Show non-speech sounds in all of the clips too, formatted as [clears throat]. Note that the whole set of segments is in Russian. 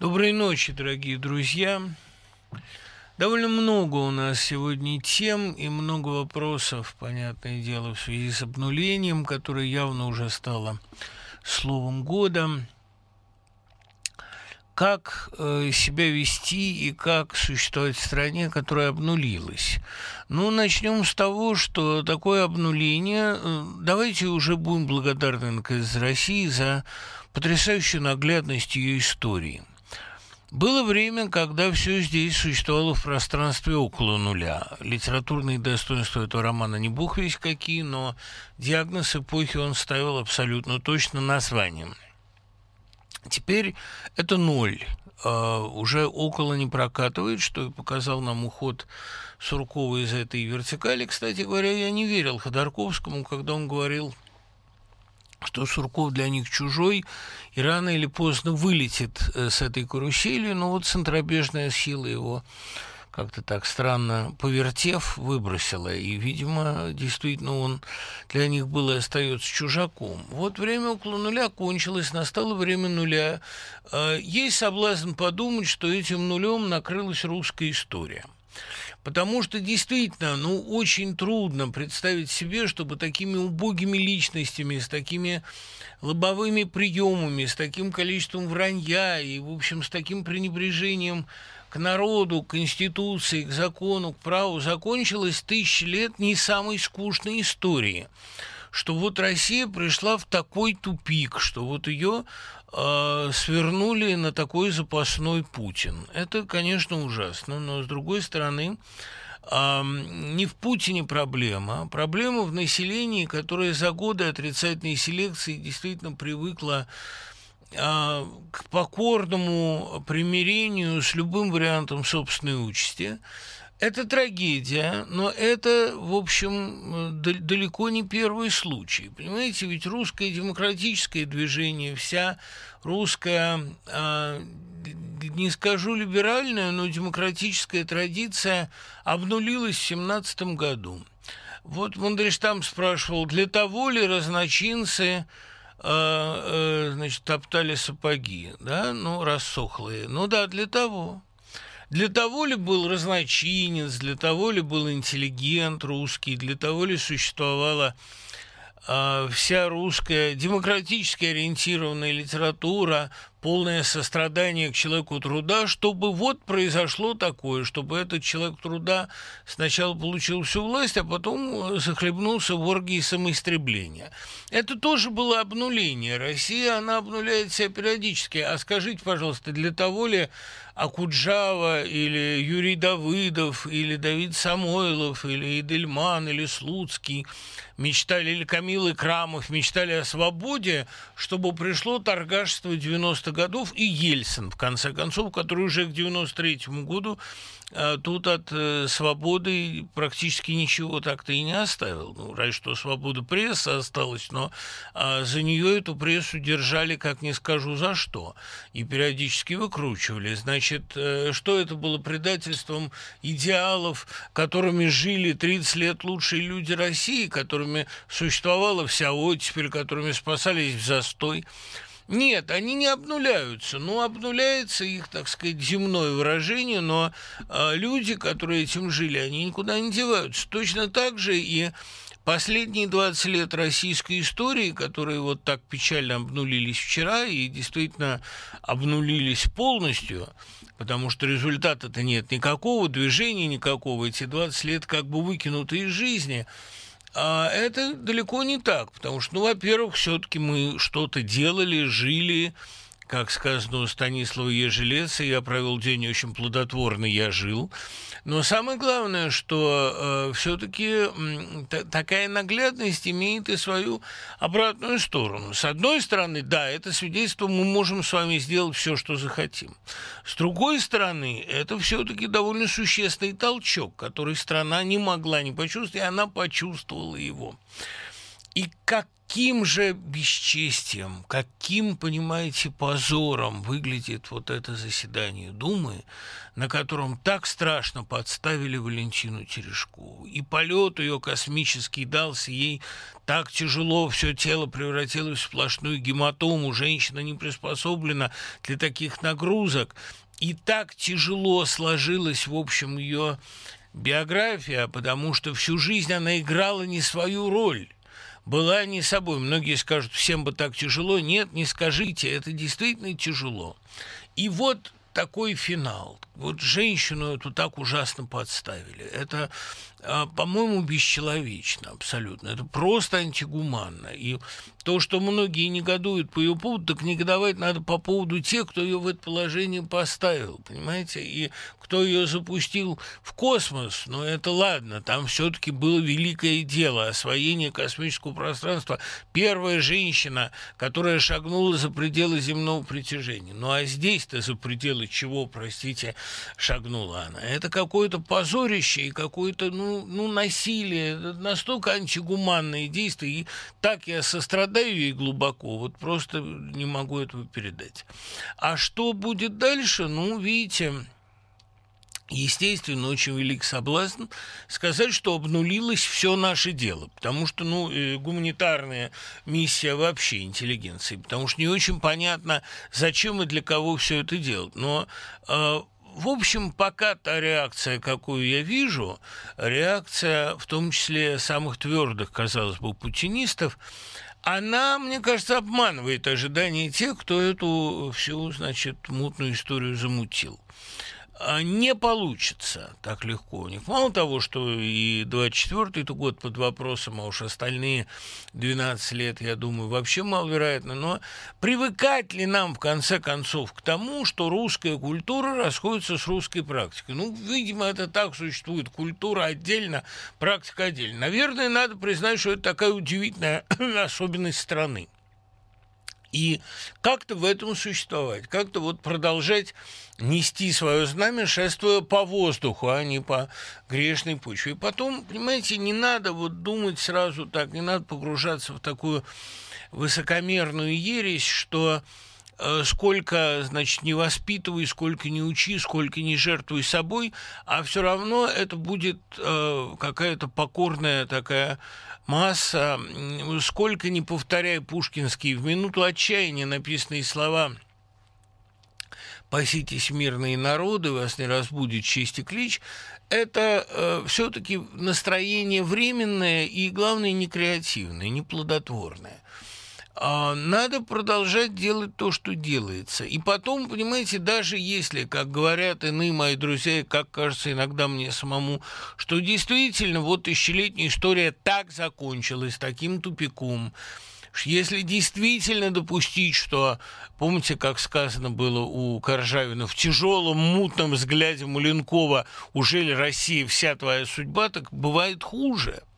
Доброй ночи, дорогие друзья. Довольно много у нас сегодня тем и много вопросов, понятное дело, в связи с обнулением, которое явно уже стало словом года. Как э, себя вести и как существовать в стране, которая обнулилась? Ну, начнем с того, что такое обнуление... Э, давайте уже будем благодарны, наконец, России за потрясающую наглядность ее истории – было время, когда все здесь существовало в пространстве около нуля. Литературные достоинства этого романа не бог весь какие, но диагноз эпохи он ставил абсолютно точно названием. Теперь это ноль. Uh, уже около не прокатывает, что и показал нам уход Суркова из этой вертикали. Кстати говоря, я не верил Ходорковскому, когда он говорил что Сурков для них чужой, и рано или поздно вылетит э, с этой карусели, но вот центробежная сила его как-то так странно повертев, выбросила. И, видимо, действительно он для них был и остается чужаком. Вот время около нуля кончилось, настало время нуля. Э, есть соблазн подумать, что этим нулем накрылась русская история. Потому что действительно, ну, очень трудно представить себе, чтобы такими убогими личностями, с такими лобовыми приемами, с таким количеством вранья и, в общем, с таким пренебрежением к народу, к конституции, к закону, к праву закончилась тысячи лет не самой скучной истории что вот Россия пришла в такой тупик, что вот ее свернули на такой запасной Путин. Это, конечно, ужасно, но с другой стороны, не в Путине проблема, проблема в населении, которое за годы отрицательной селекции действительно привыкло а, к покорному примирению с любым вариантом собственной участи. Это трагедия, но это, в общем, далеко не первый случай. Понимаете, ведь русское демократическое движение, вся русская, а, не скажу либеральная, но демократическая традиция обнулилась в 17 году. Вот Мандельштам спрашивал, для того ли разночинцы а, а, значит, топтали сапоги, да, ну, рассохлые. Ну да, для того. Для того ли был разночинец, для того ли был интеллигент русский, для того ли существовала э, вся русская демократически ориентированная литература, полное сострадание к человеку труда, чтобы вот произошло такое, чтобы этот человек труда сначала получил всю власть, а потом захлебнулся в оргии самоистребления. Это тоже было обнуление. Россия, она обнуляет себя периодически. А скажите, пожалуйста, для того ли Акуджава или Юрий Давыдов или Давид Самойлов или Идельман или Слуцкий мечтали, или Камил Крамов мечтали о свободе, чтобы пришло торгашество 90 годов и Ельцин, в конце концов, который уже к 93 году а тут от э, свободы практически ничего так-то и не оставил. Ну, разве что свобода прессы осталась, но а за нее эту прессу держали, как не скажу за что, и периодически выкручивали. Значит, э, что это было предательством идеалов, которыми жили 30 лет лучшие люди России, которыми существовала вся оттепель, которыми спасались в застой. Нет, они не обнуляются. Ну, обнуляется их, так сказать, земное выражение, но э, люди, которые этим жили, они никуда не деваются. Точно так же и Последние 20 лет российской истории, которые вот так печально обнулились вчера и действительно обнулились полностью, потому что результата-то нет никакого, движения никакого, эти 20 лет как бы выкинуты из жизни – а это далеко не так, потому что, ну, во-первых, все-таки мы что-то делали, жили, как сказано у Станислава Ежелеца, я провел день очень плодотворный, я жил. Но самое главное, что э, все-таки такая наглядность имеет и свою обратную сторону. С одной стороны, да, это свидетельство, мы можем с вами сделать все, что захотим. С другой стороны, это все-таки довольно существенный толчок, который страна не могла не почувствовать, и она почувствовала его. И каким же бесчестием, каким, понимаете, позором выглядит вот это заседание Думы, на котором так страшно подставили Валентину Терешкову. И полет ее космический дался ей так тяжело, все тело превратилось в сплошную гематому, женщина не приспособлена для таких нагрузок. И так тяжело сложилась, в общем, ее биография, потому что всю жизнь она играла не свою роль была не собой. Многие скажут, всем бы так тяжело. Нет, не скажите, это действительно тяжело. И вот такой финал. Вот женщину эту так ужасно подставили. Это а, по-моему, бесчеловечно абсолютно. Это просто антигуманно. И то, что многие негодуют по ее поводу, так негодовать надо по поводу тех, кто ее в это положение поставил, понимаете? И кто ее запустил в космос, но это ладно, там все-таки было великое дело, освоение космического пространства. Первая женщина, которая шагнула за пределы земного притяжения. Ну а здесь-то за пределы чего, простите, шагнула она? Это какое-то позорище и какое-то, ну, ну, насилие, настолько антигуманные действия, и так я сострадаю ей глубоко, вот просто не могу этого передать. А что будет дальше, ну, видите, Естественно, очень велик соблазн сказать, что обнулилось все наше дело, потому что, ну, э, гуманитарная миссия вообще интеллигенции, потому что не очень понятно, зачем и для кого все это делать. Но э, в общем, пока та реакция, какую я вижу, реакция в том числе самых твердых, казалось бы, путинистов, она, мне кажется, обманывает ожидания тех, кто эту всю, значит, мутную историю замутил. А, не получится так легко у них. Мало того, что и 24-й год под вопросом, а уж остальные 12 лет, я думаю, вообще маловероятно, но привыкать ли нам, в конце концов, к тому, что русская культура расходится с русской практикой? Ну, видимо, это так существует. Культура отдельно, практика отдельно. Наверное, надо признать, что это такая удивительная [coughs] особенность страны и как-то в этом существовать, как-то вот продолжать нести свое знамя, шествуя по воздуху, а не по грешной почве. И потом, понимаете, не надо вот думать сразу так, не надо погружаться в такую высокомерную ересь, что сколько, значит, не воспитывай, сколько не учи, сколько не жертвуй собой, а все равно это будет э, какая-то покорная такая масса, сколько не повторяй пушкинские в минуту отчаяния написанные слова «Паситесь, мирные народы, вас не разбудит честь и клич», это э, все-таки настроение временное и, главное, не креативное, не плодотворное. А, надо продолжать делать то, что делается. И потом, понимаете, даже если, как говорят иные мои друзья, как кажется иногда мне самому, что действительно вот тысячелетняя история так закончилась, таким тупиком, если действительно допустить, что, помните, как сказано было у Коржавина, в тяжелом мутном взгляде Маленкова, уже ли Россия вся твоя судьба, так бывает хуже –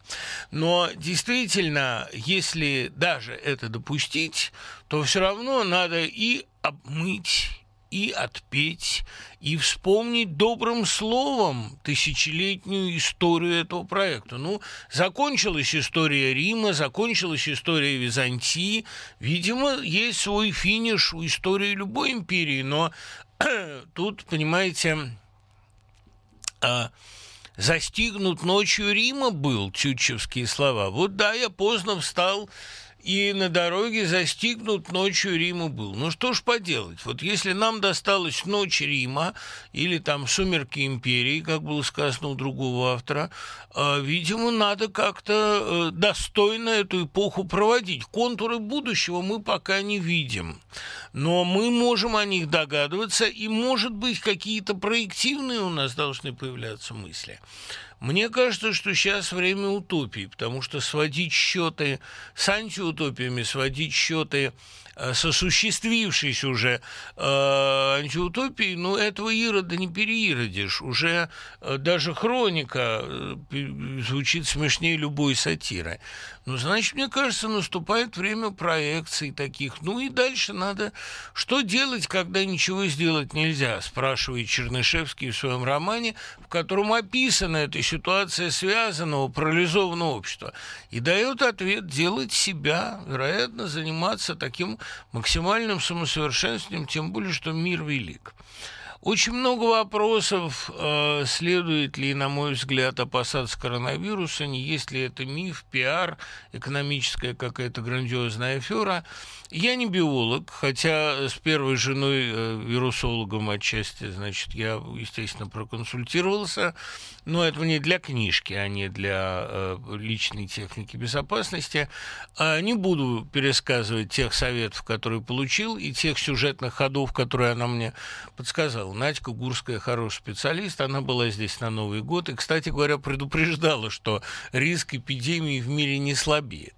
но действительно, если даже это допустить, то все равно надо и обмыть, и отпеть, и вспомнить добрым словом тысячелетнюю историю этого проекта. Ну, закончилась история Рима, закончилась история Византии. Видимо, есть свой финиш у истории любой империи, но [clears throat] тут, понимаете, а, застигнут ночью Рима был, тютчевские слова. Вот да, я поздно встал и на дороге застигнут ночью Рима был. Ну что ж поделать, вот если нам досталась ночь Рима или там сумерки империи, как было сказано у другого автора, э, видимо, надо как-то э, достойно эту эпоху проводить. Контуры будущего мы пока не видим, но мы можем о них догадываться, и, может быть, какие-то проективные у нас должны появляться мысли. Мне кажется, что сейчас время утопии, потому что сводить счеты с антиутопиями, сводить счеты Э, сосуществившейся уже э, антиутопии, ну, этого Ирода не переиродишь. Уже э, даже хроника э, звучит смешнее любой сатиры. Ну, значит, мне кажется, наступает время проекций таких. Ну и дальше надо... Что делать, когда ничего сделать нельзя, спрашивает Чернышевский в своем романе, в котором описана эта ситуация связанного, парализованного общества. И дает ответ делать себя, вероятно, заниматься таким максимальным самосовершенствованием, тем более, что мир велик. Очень много вопросов, э, следует ли, на мой взгляд, опасаться коронавируса, не есть ли это миф, пиар, экономическая какая-то грандиозная афера. Я не биолог, хотя с первой женой, э, вирусологом отчасти, значит, я, естественно, проконсультировался, но это не для книжки, а не для э, личной техники безопасности. А не буду пересказывать тех советов, которые получил, и тех сюжетных ходов, которые она мне подсказала. Надька Гурская хороший специалист, она была здесь на Новый год, и, кстати говоря, предупреждала, что риск эпидемии в мире не слабеет.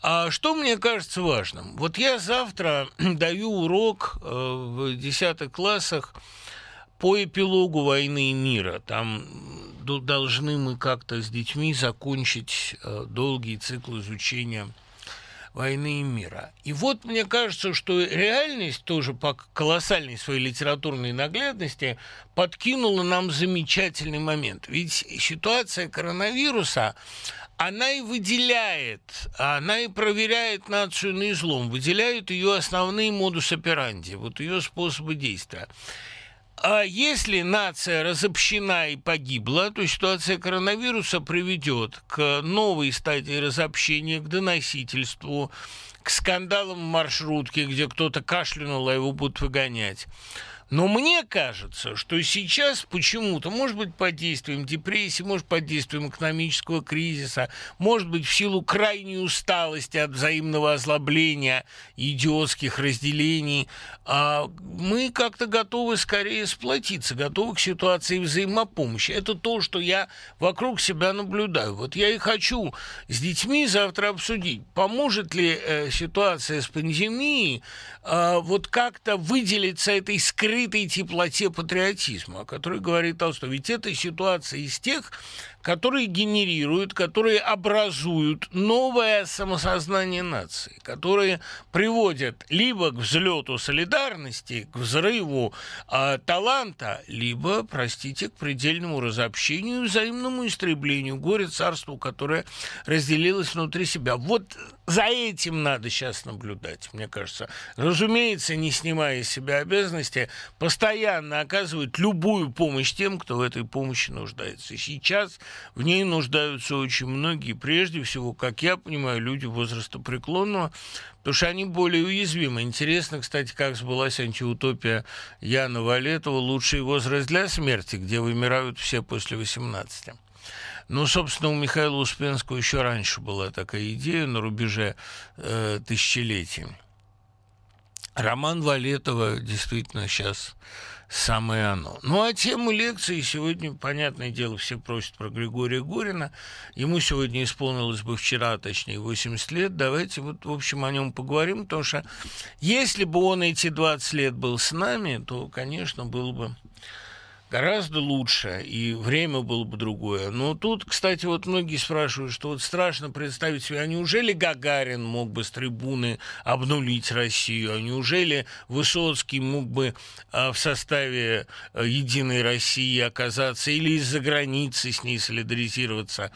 А что мне кажется важным? Вот я завтра [clears throat] даю урок э, в десятых классах по эпилогу войны и мира. Там должны мы как-то с детьми закончить э, долгий цикл изучения войны и мира. И вот мне кажется, что реальность тоже по колоссальной своей литературной наглядности подкинула нам замечательный момент. Ведь ситуация коронавируса, она и выделяет, она и проверяет нацию на излом, выделяет ее основные модус операнди, вот ее способы действия. А если нация разобщена и погибла, то ситуация коронавируса приведет к новой стадии разобщения, к доносительству, к скандалам в маршрутке, где кто-то кашлянул, а его будут выгонять. Но мне кажется, что сейчас почему-то, может быть, под действием депрессии, может, под действием экономического кризиса, может быть, в силу крайней усталости от взаимного озлобления, идиотских разделений, а мы как-то готовы скорее сплотиться, готовы к ситуации взаимопомощи. Это то, что я вокруг себя наблюдаю. Вот я и хочу с детьми завтра обсудить, поможет ли э, ситуация с пандемией э, вот как-то выделиться этой скрытой скрытой теплоте патриотизма, о которой говорит Толстой. Ведь это ситуация из тех, которые генерируют, которые образуют новое самосознание нации, которые приводят либо к взлету солидарности, к взрыву э, таланта, либо, простите, к предельному разобщению и взаимному истреблению, горе царству, которое разделилось внутри себя. Вот за этим надо сейчас наблюдать, мне кажется. Разумеется, не снимая из себя обязанности, постоянно оказывать любую помощь тем, кто в этой помощи нуждается. И сейчас в ней нуждаются очень многие, прежде всего, как я понимаю, люди возраста преклонного, потому что они более уязвимы. Интересно, кстати, как сбылась антиутопия Яна Валетова «Лучший возраст для смерти», где вымирают все после 18. Ну, собственно, у Михаила Успенского еще раньше была такая идея на рубеже э, тысячелетий. Роман Валетова действительно сейчас самое оно. Ну, а тему лекции сегодня, понятное дело, все просят про Григория Горина. Ему сегодня исполнилось бы вчера, точнее, 80 лет. Давайте вот, в общем, о нем поговорим, потому что если бы он эти 20 лет был с нами, то, конечно, было бы гораздо лучше, и время было бы другое. Но тут, кстати, вот многие спрашивают, что вот страшно представить себе, а неужели Гагарин мог бы с трибуны обнулить Россию, а неужели Высоцкий мог бы а, в составе а, «Единой России» оказаться или из-за границы с ней солидаризироваться?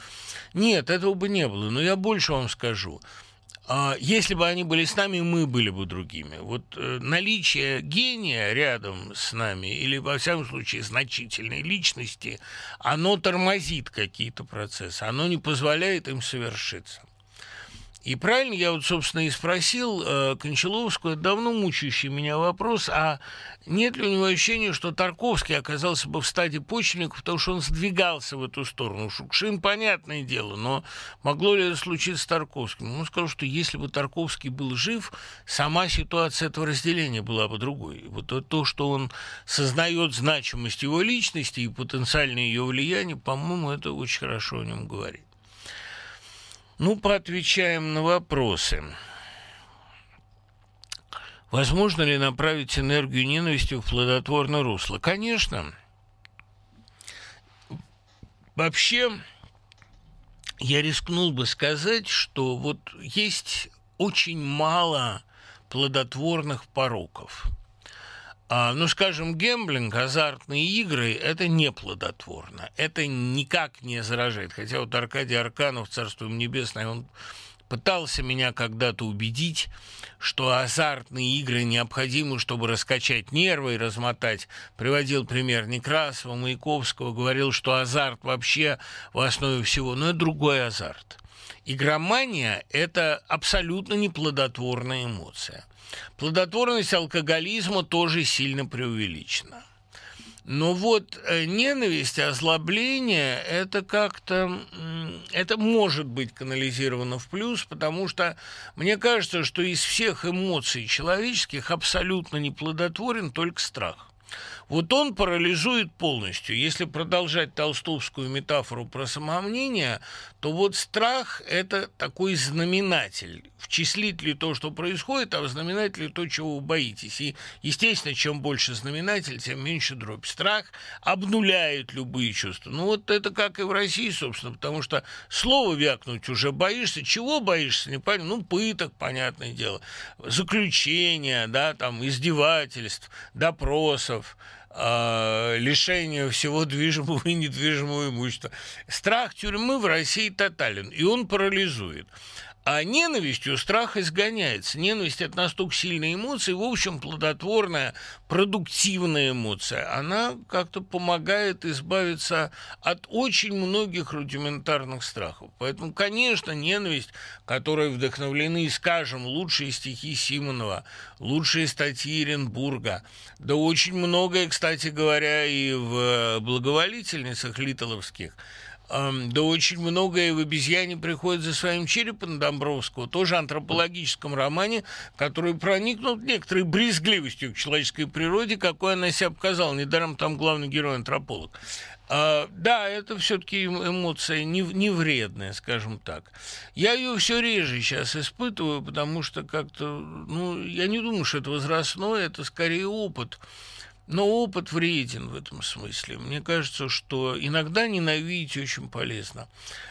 Нет, этого бы не было. Но я больше вам скажу – если бы они были с нами, мы были бы другими. Вот э, наличие гения рядом с нами, или, во всяком случае, значительной личности, оно тормозит какие-то процессы, оно не позволяет им совершиться. И правильно я вот, собственно, и спросил э, Кончаловскую, давно мучающий меня вопрос, а нет ли у него ощущения, что Тарковский оказался бы в стадии почвенников, потому что он сдвигался в эту сторону? Шукшин, понятное дело, но могло ли это случиться с Тарковским? Он сказал, что если бы Тарковский был жив, сама ситуация этого разделения была бы другой. Вот то, что он сознает значимость его личности и потенциальное ее влияние, по-моему, это очень хорошо о нем говорит. Ну, поотвечаем на вопросы. Возможно ли направить энергию ненависти в плодотворное русло? Конечно. Вообще, я рискнул бы сказать, что вот есть очень мало плодотворных пороков. А, ну, скажем, гемблинг, азартные игры – это неплодотворно. Это никак не заражает. Хотя вот Аркадий Арканов, царство им небесное, он пытался меня когда-то убедить, что азартные игры необходимы, чтобы раскачать нервы и размотать. Приводил пример Некрасова, Маяковского, говорил, что азарт вообще в основе всего, но это другой азарт. Игромания – это абсолютно неплодотворная эмоция – Плодотворность алкоголизма тоже сильно преувеличена. Но вот э, ненависть, озлобление – это как-то, это может быть канализировано в плюс, потому что мне кажется, что из всех эмоций человеческих абсолютно неплодотворен только страх. Вот он парализует полностью. Если продолжать толстовскую метафору про самомнение, то вот страх – это такой знаменатель. Вчислит ли то, что происходит, а знаменатель ли то, чего вы боитесь. И, естественно, чем больше знаменатель, тем меньше дробь. Страх обнуляет любые чувства. Ну, вот это как и в России, собственно, потому что слово вякнуть уже боишься. Чего боишься, не понятно. Ну, пыток, понятное дело. Заключения, да, там, издевательств, допросов – э, лишение всего движимого и недвижимого имущества. Страх тюрьмы в России тотален, и он парализует. А ненавистью страх изгоняется. Ненависть – это настолько сильная эмоция, в общем, плодотворная, продуктивная эмоция. Она как-то помогает избавиться от очень многих рудиментарных страхов. Поэтому, конечно, ненависть, которой вдохновлены, скажем, лучшие стихи Симонова, лучшие статьи Эренбурга, да очень многое, кстати говоря, и в благоволительницах литоловских – да очень многое в «Обезьяне» приходит за своим черепом Домбровского, тоже антропологическом романе, который проникнут некоторой брезгливостью к человеческой природе, какой она себя показала. Недаром там главный герой антрополог. А, да, это все-таки эмоция не, не вредная, скажем так. Я ее все реже сейчас испытываю, потому что как-то, ну, я не думаю, что это возрастное, это скорее опыт. Но опыт вреден в этом смысле. Мне кажется, что иногда ненавидеть очень полезно.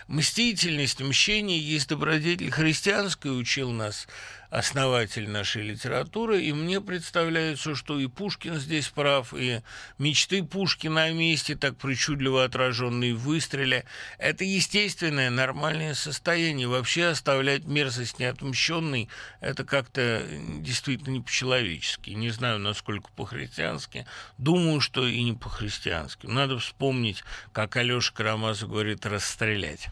Мстительность, мщение есть добродетель христианская, учил нас основатель нашей литературы, и мне представляется, что и Пушкин здесь прав, и мечты Пушкина о месте, так причудливо отраженные в выстреле, это естественное, нормальное состояние. Вообще оставлять мерзость неотмщенной, это как-то действительно не по-человечески. Не знаю, насколько по-христиански. Думаю, что и не по-христиански. Надо вспомнить, как Алёша Карамазов говорит, расстрелять.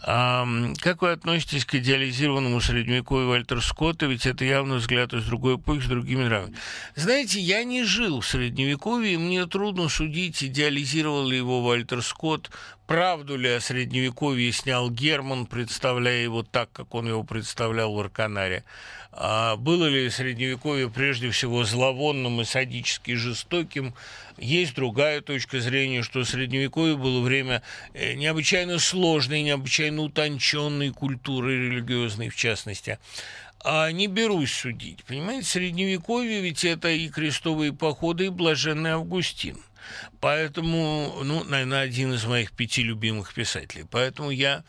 Как вы относитесь к идеализированному средневековью Вальтер Скотта? Ведь это явно взгляд из другой эпохи с другими нравами. Знаете, я не жил в средневековье, и мне трудно судить, идеализировал ли его Вальтер Скотт, правду ли о средневековье снял Герман, представляя его так, как он его представлял в Арканаре. А было ли средневековье прежде всего зловонным и садически жестоким, есть другая точка зрения, что Средневековье было время э, необычайно сложной, необычайно утонченной культуры религиозной, в частности. А не берусь судить. Понимаете, Средневековье ведь это и крестовые походы, и блаженный Августин. Поэтому, ну, наверное, один из моих пяти любимых писателей. Поэтому я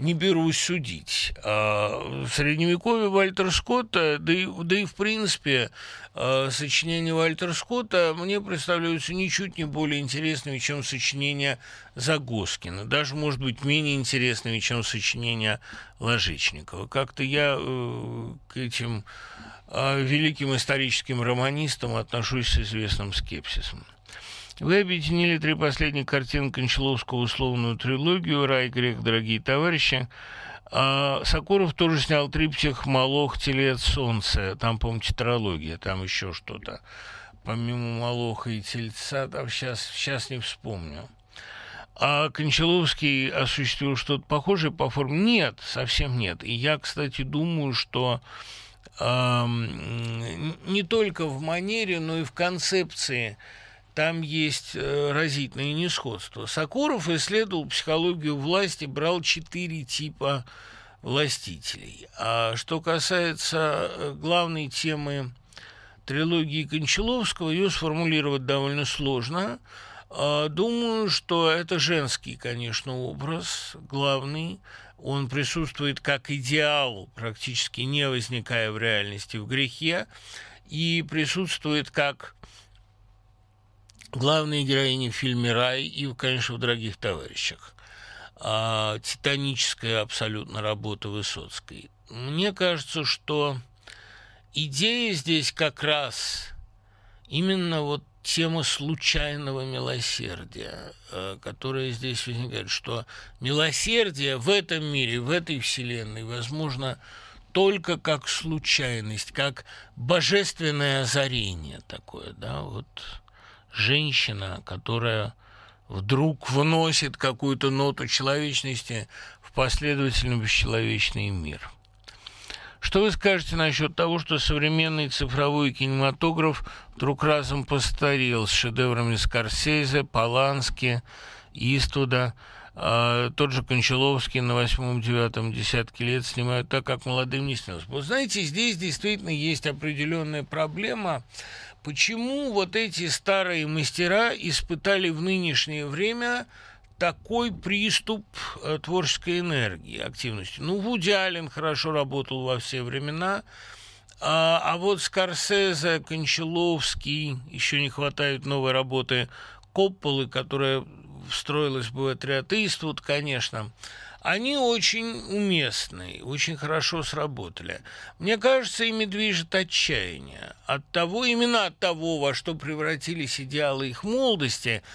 не берусь судить. А в Средневековье Вальтер Скотта, да и, да и в принципе, а, сочинения Вальтера Скотта мне представляются ничуть не более интересными, чем сочинения Загоскина. Даже, может быть, менее интересными, чем сочинения Ложечникова. Как-то я э, к этим э, великим историческим романистам отношусь с известным скепсисом. Вы объединили три последние картины Кончаловского условную трилогию «Рай, грех, дорогие товарищи». А Сокуров тоже снял триптих «Малох, телец, солнце». Там, по-моему, тетралогия, там еще что-то. Помимо «Малоха» и «Тельца», там сейчас, сейчас не вспомню. А Кончаловский осуществил что-то похожее по форме? Нет, совсем нет. И я, кстати, думаю, что э, не только в манере, но и в концепции – там есть э, разительное несходство. Сокуров исследовал психологию власти, брал четыре типа властителей. А что касается э, главной темы трилогии Кончаловского, ее сформулировать довольно сложно. А, думаю, что это женский, конечно, образ главный. Он присутствует как идеал, практически не возникая в реальности в грехе. и присутствует как главная героиня в фильме «Рай» и, конечно, в «Дорогих товарищах». А, титаническая абсолютно работа Высоцкой. Мне кажется, что идея здесь как раз именно вот тема случайного милосердия, э, которая здесь возникает, что милосердие в этом мире, в этой вселенной возможно только как случайность, как божественное озарение такое, да, вот женщина, которая вдруг вносит какую-то ноту человечности в последовательно бесчеловечный мир – что вы скажете насчет того, что современный цифровой кинематограф вдруг разом постарел с шедеврами Скорсезе, Полански, Иствуда? А, тот же Кончаловский на восьмом, девятом десятке лет снимают так, как молодым не снилось. Вот знаете, здесь действительно есть определенная проблема. Почему вот эти старые мастера испытали в нынешнее время такой приступ э, творческой энергии, активности. Ну, Вуди Аллен хорошо работал во все времена, а, а вот Скорсезе, Кончаловский, еще не хватает новой работы Копполы, которая встроилась бы в отряд Иствуд, конечно, они очень уместные, очень хорошо сработали. Мне кажется, ими движет отчаяние. От того, именно от того, во что превратились идеалы их молодости –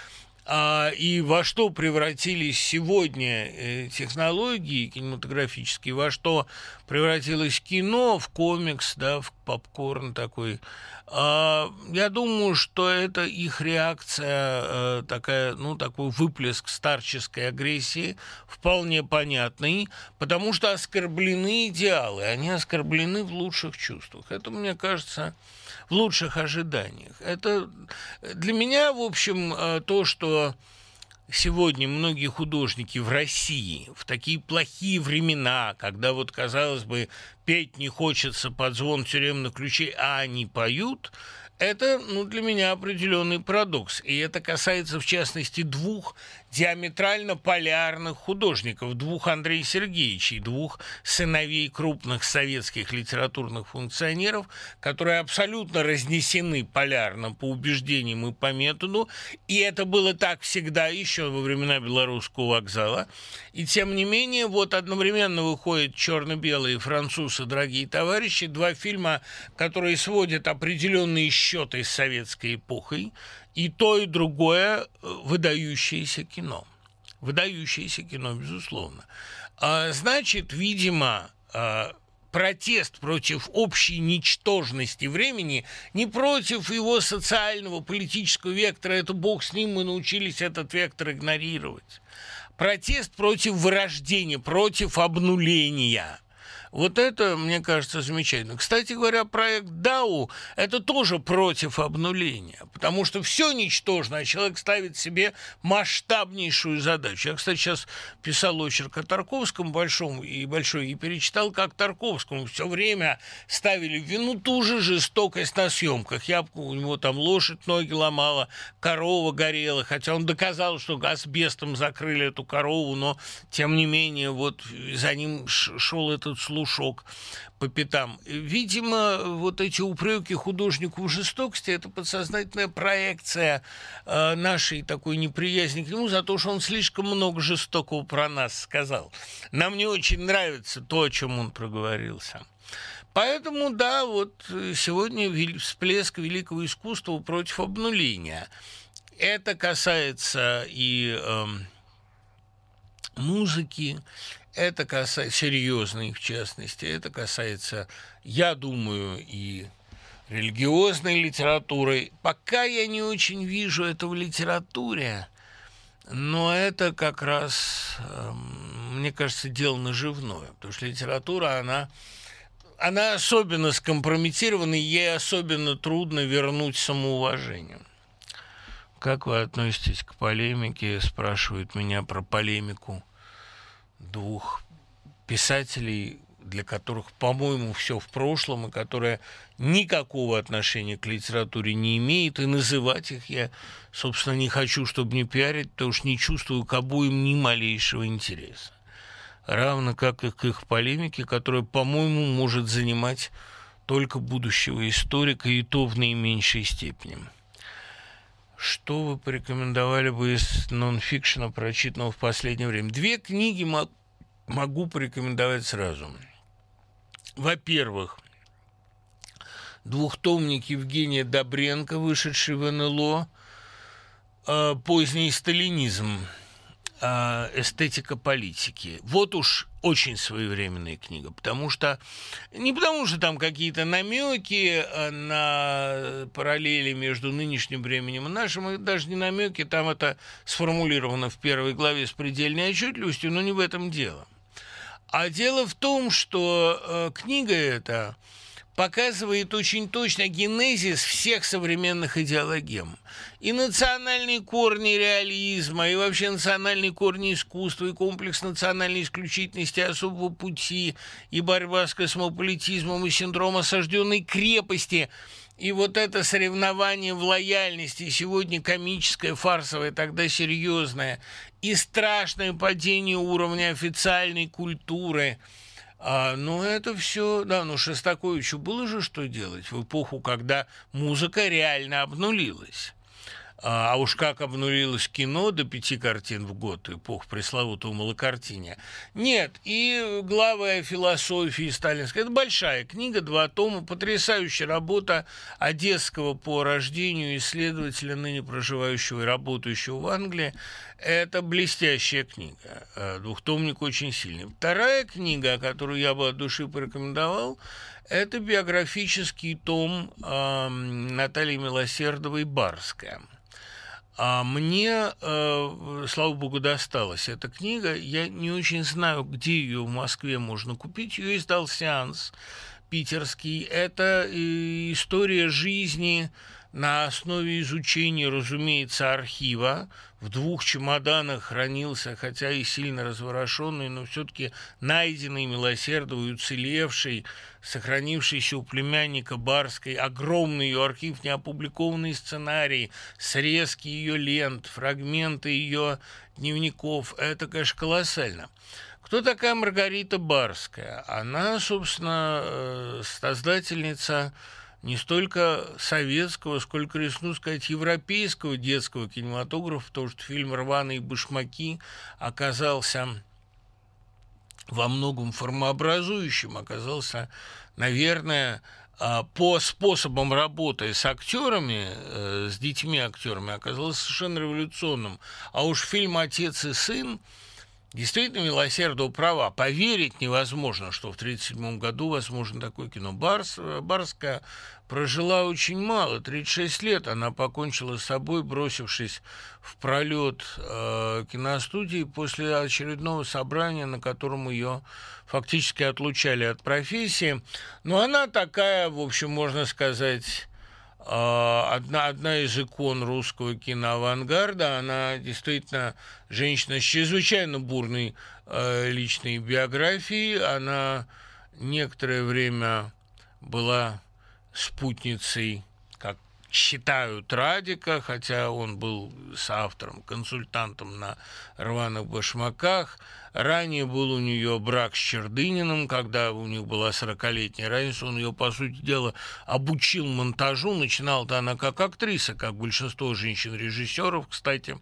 а, и во что превратились сегодня э, технологии кинематографические, во что превратилось кино, в комикс, да, в попкорн такой. А, я думаю, что это их реакция э, такая, ну, такой выплеск старческой агрессии, вполне понятный, потому что оскорблены идеалы, они оскорблены в лучших чувствах. Это, мне кажется, в лучших ожиданиях. Это для меня, в общем, э, то, что сегодня многие художники в России в такие плохие времена, когда вот, казалось бы, петь не хочется под звон тюремных ключей, а они поют, это ну, для меня определенный парадокс. И это касается, в частности, двух диаметрально полярных художников, двух Андрея Сергеевичей, двух сыновей крупных советских литературных функционеров, которые абсолютно разнесены полярно по убеждениям и по методу. И это было так всегда еще во времена Белорусского вокзала. И тем не менее, вот одновременно выходят черно-белые французы, дорогие товарищи, два фильма, которые сводят определенные счеты с советской эпохой, и то, и другое э, выдающееся кино. Выдающееся кино, безусловно. А, значит, видимо, а, протест против общей ничтожности времени, не против его социального, политического вектора, это бог с ним, мы научились этот вектор игнорировать. Протест против вырождения, против обнуления – вот это, мне кажется, замечательно. Кстати говоря, проект Дау – это тоже против обнуления, потому что все ничтожно, а человек ставит себе масштабнейшую задачу. Я, кстати, сейчас писал очерк о Тарковском большом и большой, и перечитал, как Тарковскому все время ставили вину ту же жестокость на съемках. Я, у него там лошадь ноги ломала, корова горела, хотя он доказал, что асбестом закрыли эту корову, но, тем не менее, вот за ним шел этот слух ушок по пятам. Видимо, вот эти упреки художнику в жестокости – это подсознательная проекция э, нашей такой неприязни к нему за то, что он слишком много жестокого про нас сказал. Нам не очень нравится то, о чем он проговорился. Поэтому, да, вот сегодня всплеск великого искусства против обнуления. Это касается и э, музыки, это касается серьезной, в частности, это касается, я думаю, и религиозной литературы. Пока я не очень вижу это в литературе, но это как раз, эм, мне кажется, дело наживное, потому что литература, она, она особенно скомпрометирована, и ей особенно трудно вернуть самоуважение. Как вы относитесь к полемике? Спрашивают меня про полемику двух писателей, для которых, по-моему, все в прошлом, и которые никакого отношения к литературе не имеют, и называть их я, собственно, не хочу, чтобы не пиарить, потому что не чувствую к обоим ни малейшего интереса. Равно как и к их полемике, которая, по-моему, может занимать только будущего историка, и то в наименьшей степени. Что вы порекомендовали бы из нонфикшена, прочитанного в последнее время? Две книги могу порекомендовать сразу. Во-первых, двухтомник Евгения Добренко, вышедший в НЛО, э, «Поздний сталинизм», «Эстетика политики». Вот уж очень своевременная книга, потому что не потому что там какие-то намеки э, на параллели между нынешним временем и нашим, даже не намеки, там это сформулировано в первой главе с предельной отчетливостью, но не в этом дело. А дело в том, что э, книга эта показывает очень точно генезис всех современных идеологем. И национальные корни реализма, и вообще национальные корни искусства, и комплекс национальной исключительности особого пути, и борьба с космополитизмом, и синдром осажденной крепости – и вот это соревнование в лояльности, сегодня комическое, фарсовое, тогда серьезное, и страшное падение уровня официальной культуры – а, ну, это все, да, ну, Шостаковичу было же что делать в эпоху, когда музыка реально обнулилась. А, а уж как обнулилось кино до пяти картин в год, эпох пресловутого малокартиния. Нет, и главы философии сталинской. Это большая книга, два тома, потрясающая работа одесского по рождению исследователя, ныне проживающего и работающего в Англии. Это блестящая книга. Э, двухтомник очень сильный. Вторая книга, которую я бы от души порекомендовал, это биографический том э, Натальи Милосердовой «Барская». А мне, э, слава богу, досталась эта книга. Я не очень знаю, где ее в Москве можно купить. Ее издал сеанс питерский. Это э, история жизни на основе изучения, разумеется, архива. В двух чемоданах хранился, хотя и сильно разворошенный, но все-таки найденный, милосердовый, уцелевший, сохранившийся у племянника Барской, огромный ее архив, неопубликованные сценарии, срезки ее лент, фрагменты ее дневников. Это, конечно, колоссально. Кто такая Маргарита Барская? Она, собственно, э, создательница не столько советского, сколько, рискну сказать, европейского детского кинематографа, потому что фильм «Рваные башмаки» оказался во многом формообразующим, оказался, наверное, а, по способам работы с актерами, э, с детьми актерами, оказался совершенно революционным. А уж фильм «Отец и сын» Действительно, милосердие права. Поверить невозможно, что в 1937 году возможно такое кино. Барс, Барская прожила очень мало, 36 лет. Она покончила с собой, бросившись в пролет э, киностудии после очередного собрания, на котором ее фактически отлучали от профессии. Но она такая, в общем, можно сказать одна, одна из икон русского киноавангарда, она действительно женщина с чрезвычайно бурной э, личной биографией. Она некоторое время была спутницей считают Радика, хотя он был соавтором, консультантом на рваных башмаках. Ранее был у нее брак с Чердыниным, когда у них была 40-летняя разница. Он ее, по сути дела, обучил монтажу. Начинала-то она как актриса, как большинство женщин-режиссеров, кстати.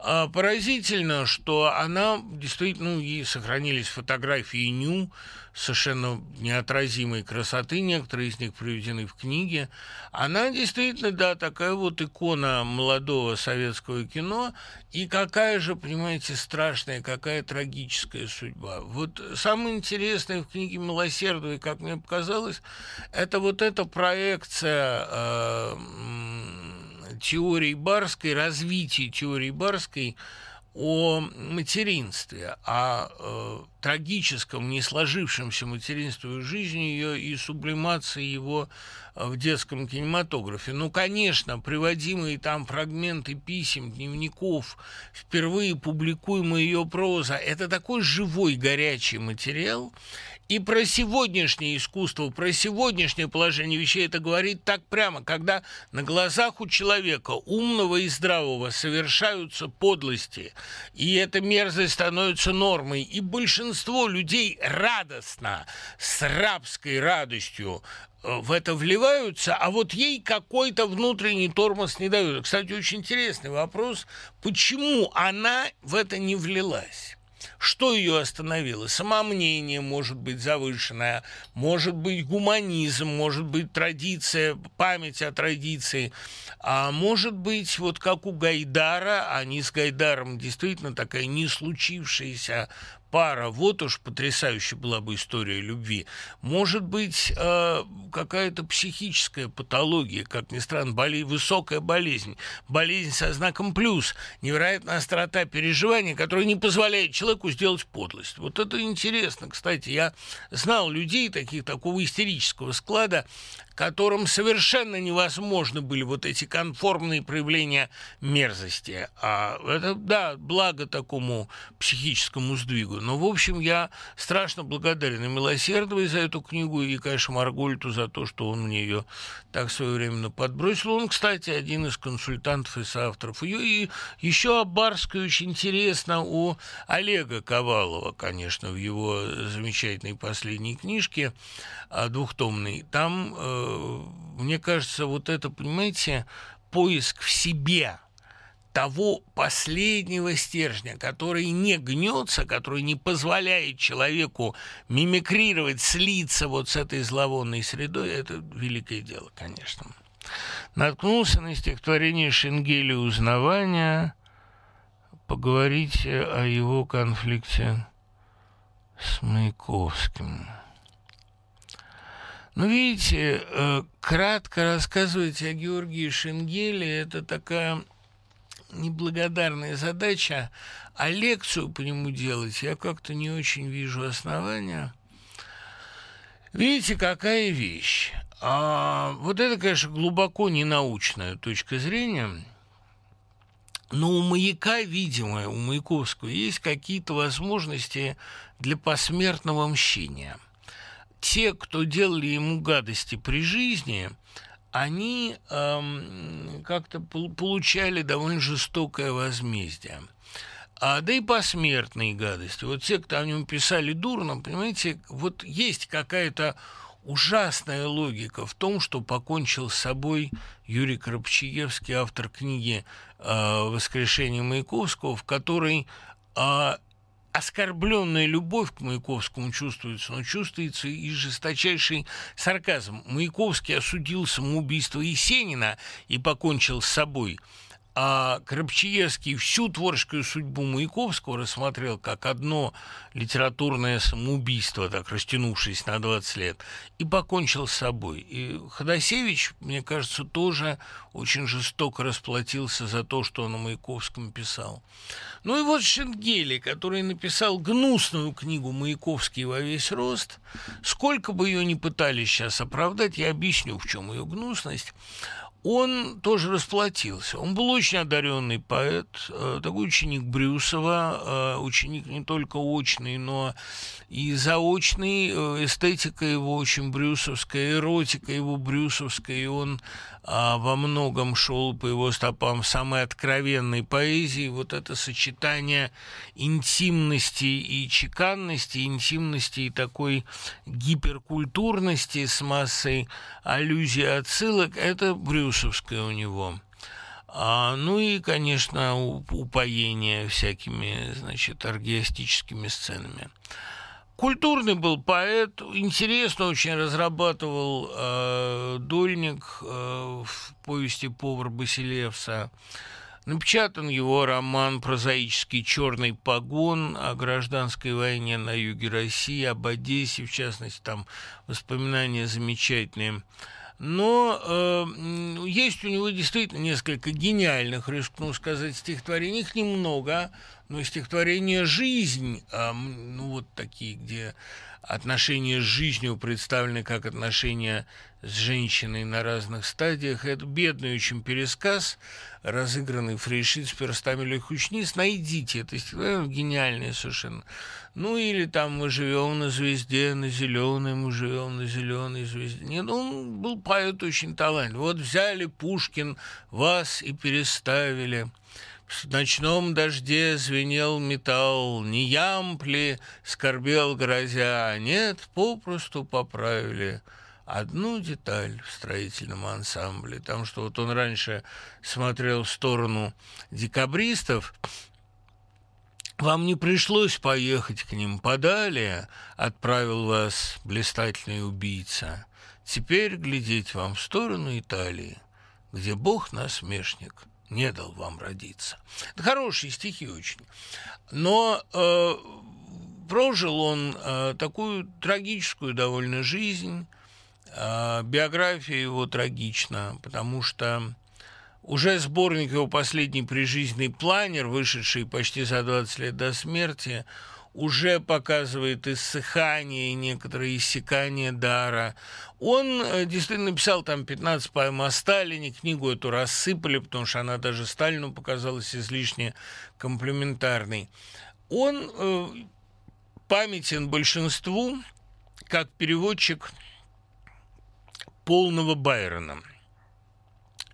А поразительно, что она действительно, ну, ей сохранились фотографии Ню, совершенно неотразимой красоты, некоторые из них приведены в книге. Она действительно, да, такая вот икона молодого советского кино, и какая же, понимаете, страшная, какая трагическая судьба. Вот самое интересное в книге «Милосердие», как мне показалось, это вот эта проекция э, теории Барской, развития теории Барской – о материнстве, о э, трагическом, не сложившемся материнстве в жизни ее и сублимации его э, в детском кинематографе. Ну, конечно, приводимые там фрагменты писем, дневников, впервые публикуемая ее проза – это такой живой, горячий материал, И про сегодняшнее искусство, про сегодняшнее положение вещей это говорит так прямо, когда на глазах у человека, умного и здравого, совершаются подлости, и эта мерзость становится нормой, и большинство людей радостно, с рабской радостью э, в это вливаются, а вот ей какой-то внутренний тормоз не дают. Кстати, очень интересный вопрос, почему она в это не влилась? Что ее остановило? Самомнение может быть завышенное, может быть гуманизм, может быть традиция, память о традиции, а может быть, вот как у Гайдара, они с Гайдаром действительно такая не случившаяся пара, вот уж потрясающая была бы история любви. Может быть, э, какая-то психическая патология, как ни странно, боле... высокая болезнь, болезнь со знаком плюс, невероятная острота переживания, которая не позволяет человеку сделать подлость. Вот это интересно. Кстати, я знал людей таких, такого истерического склада, которым совершенно невозможны были вот эти конформные проявления мерзости. А это, да, благо такому психическому сдвигу. Но, в общем, я страшно благодарен и Милосердовой за эту книгу, и, конечно, Маргольту за то, что он мне ее так своевременно подбросил. Он, кстати, один из консультантов и соавторов ее. И еще о Барской очень интересно у Олега Ковалова, конечно, в его замечательной последней книжке а, двухтомной. Там э, мне кажется, вот это, понимаете, поиск в себе того последнего стержня, который не гнется, который не позволяет человеку мимикрировать, слиться вот с этой зловонной средой, это великое дело, конечно. Наткнулся на стихотворение Шенгеля «Узнавание», поговорить о его конфликте с Маяковским. Ну, видите, э, кратко рассказывать о Георгии Шенгеле – это такая неблагодарная задача, а лекцию по нему делать я как-то не очень вижу основания. Видите, какая вещь. А вот это, конечно, глубоко ненаучная точка зрения, но у маяка, видимо, у Маяковского есть какие-то возможности для посмертного мщения – те, кто делали ему гадости при жизни, они эм, как-то получали довольно жестокое возмездие. А, да и посмертные гадости. Вот те, кто о нем писали дурно, понимаете, вот есть какая-то ужасная логика в том, что покончил с собой Юрий Коробчиевский, автор книги э, «Воскрешение Маяковского», в которой э, оскорбленная любовь к Маяковскому чувствуется, но чувствуется и жесточайший сарказм. Маяковский осудил самоубийство Есенина и покончил с собой – а Крапчиевский всю творческую судьбу Маяковского рассмотрел как одно литературное самоубийство, так растянувшись на 20 лет, и покончил с собой. И Ходосевич, мне кажется, тоже очень жестоко расплатился за то, что он о Маяковском писал. Ну и вот Шенгели, который написал гнусную книгу «Маяковский во весь рост», сколько бы ее ни пытались сейчас оправдать, я объясню, в чем ее гнусность, он тоже расплатился. Он был очень одаренный поэт, э, такой ученик Брюсова, э, ученик не только очный, но и заочный. Э, эстетика его очень брюсовская, эротика его брюсовская, и он а, во многом шел по его стопам самой откровенной поэзии. Вот это сочетание интимности и чеканности, интимности и такой гиперкультурности с массой аллюзий, отсылок, это брюсовское у него. А, ну и, конечно, упоение всякими, значит, аргиастическими сценами. Культурный был поэт, интересно очень разрабатывал э, Дольник э, в повести «Повар Басилевса». Напечатан его роман «Прозаический черный погон» о гражданской войне на юге России, об Одессе, в частности, там воспоминания замечательные. Но э, есть у него действительно несколько гениальных, рискну сказать, стихотворений, их немного, но стихотворение «Жизнь», а, ну вот такие, где отношения с жизнью представлены как отношения с женщиной на разных стадиях. Это бедный очень пересказ, разыгранный Фрейшит с перстами Лехучниц. Найдите это стихотворение, гениальное совершенно. Ну или там «Мы живем на звезде, на зеленой, мы живем на зеленой звезде». Нет, он был поэт очень талантлив. Вот взяли Пушкин вас и переставили – в ночном дожде звенел металл, не ямпли скорбел грозя, нет, попросту поправили одну деталь в строительном ансамбле. Там что вот он раньше смотрел в сторону декабристов, вам не пришлось поехать к ним подалее, отправил вас блистательный убийца. Теперь глядеть вам в сторону Италии, где Бог насмешник – не дал вам родиться. Это хорошие стихи очень. Но э, прожил он э, такую трагическую довольно жизнь. Э, биография его трагична, потому что уже сборник его «Последний прижизненный планер», вышедший почти за 20 лет до смерти, уже показывает иссыхание и некоторые иссякание дара. Он э, действительно написал там 15 поэм о Сталине, книгу эту рассыпали, потому что она даже Сталину показалась излишне комплементарной. Он э, памятен большинству как переводчик полного Байрона.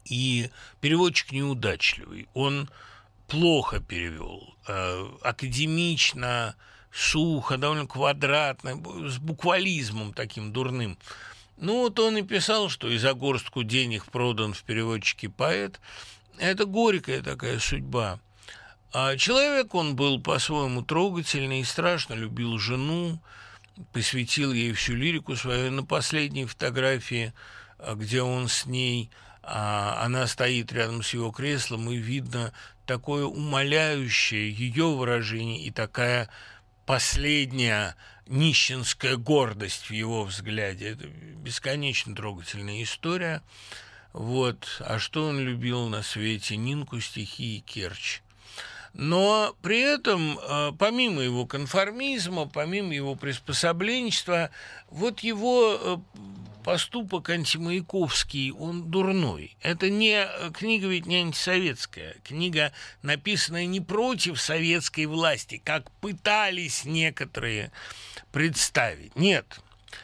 И переводчик неудачливый. Он плохо перевел, э, академично, сухо, довольно квадратно, с буквализмом таким дурным. Ну, вот он и писал, что и за горстку денег продан в переводчике поэт. Это горькая такая судьба. А человек он был по-своему трогательный и страшно любил жену, посвятил ей всю лирику свою на последней фотографии, а, где он с ней, а она стоит рядом с его креслом, и видно такое умоляющее ее выражение и такая последняя нищенская гордость в его взгляде. Это бесконечно трогательная история. Вот. А что он любил на свете? Нинку, стихи и Керчь. Но при этом, э, помимо его конформизма, помимо его приспособленчества, вот его э, поступок антимаяковский, он дурной. Это не книга ведь не антисоветская. Книга, написанная не против советской власти, как пытались некоторые представить. Нет,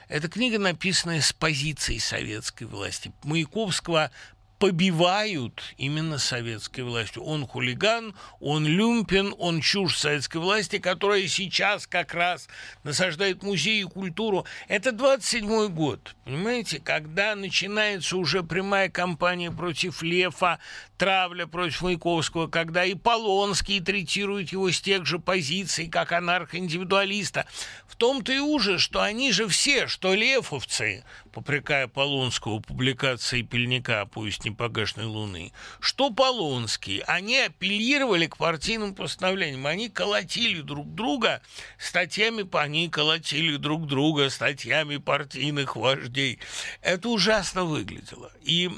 эта книга, написанная с позиции советской власти. Маяковского побивают именно советской властью. Он хулиган, он люмпен, он чушь советской власти, которая сейчас как раз насаждает музей и культуру. Это 27-й год, понимаете, когда начинается уже прямая кампания против Лефа, травля против Маяковского, когда и Полонский третирует его с тех же позиций, как анархоиндивидуалиста. В том-то и ужас, что они же все, что лефовцы, попрекая Полонского публикации Пельника «Пусть непогашенной луны», что Полонский, они апеллировали к партийным постановлениям, они колотили друг друга статьями, они колотили друг друга статьями партийных вождей. Это ужасно выглядело. И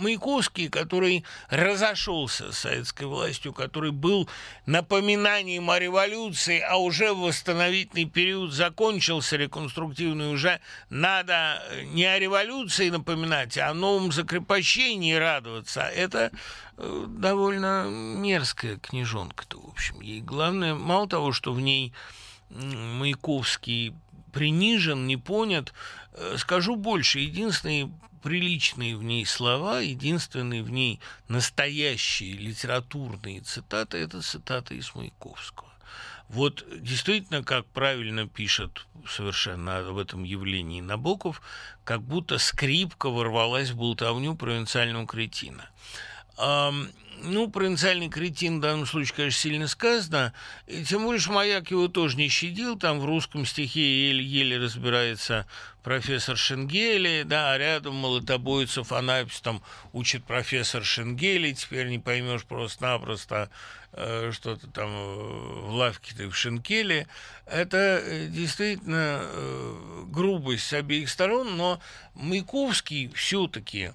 Маяковский, который разошелся с советской властью, который был напоминанием о революции, а уже восстановительный период закончился реконструктивный, уже надо не о революции напоминать, а о новом закрепощении радоваться. Это э, довольно мерзкая книжонка-то, в общем. И главное, мало того, что в ней Маяковский принижен, не понят, э, скажу больше, единственный приличные в ней слова, единственные в ней настоящие литературные цитаты – это цитаты из Маяковского. Вот действительно, как правильно пишет совершенно об этом явлении Набоков, как будто скрипка ворвалась в болтовню провинциального кретина. Ну, провинциальный кретин в данном случае, конечно, сильно сказано. И тем более, что Маяк его тоже не щадил. Там в русском стихе еле-еле разбирается профессор Шенгели, да, а рядом молотобойцев Анапис там учит профессор Шенгели. Теперь не поймешь просто-напросто, э, что-то там э, в лавке-то в Шенкеле. Это э, действительно грубость с обеих сторон, но Маяковский все-таки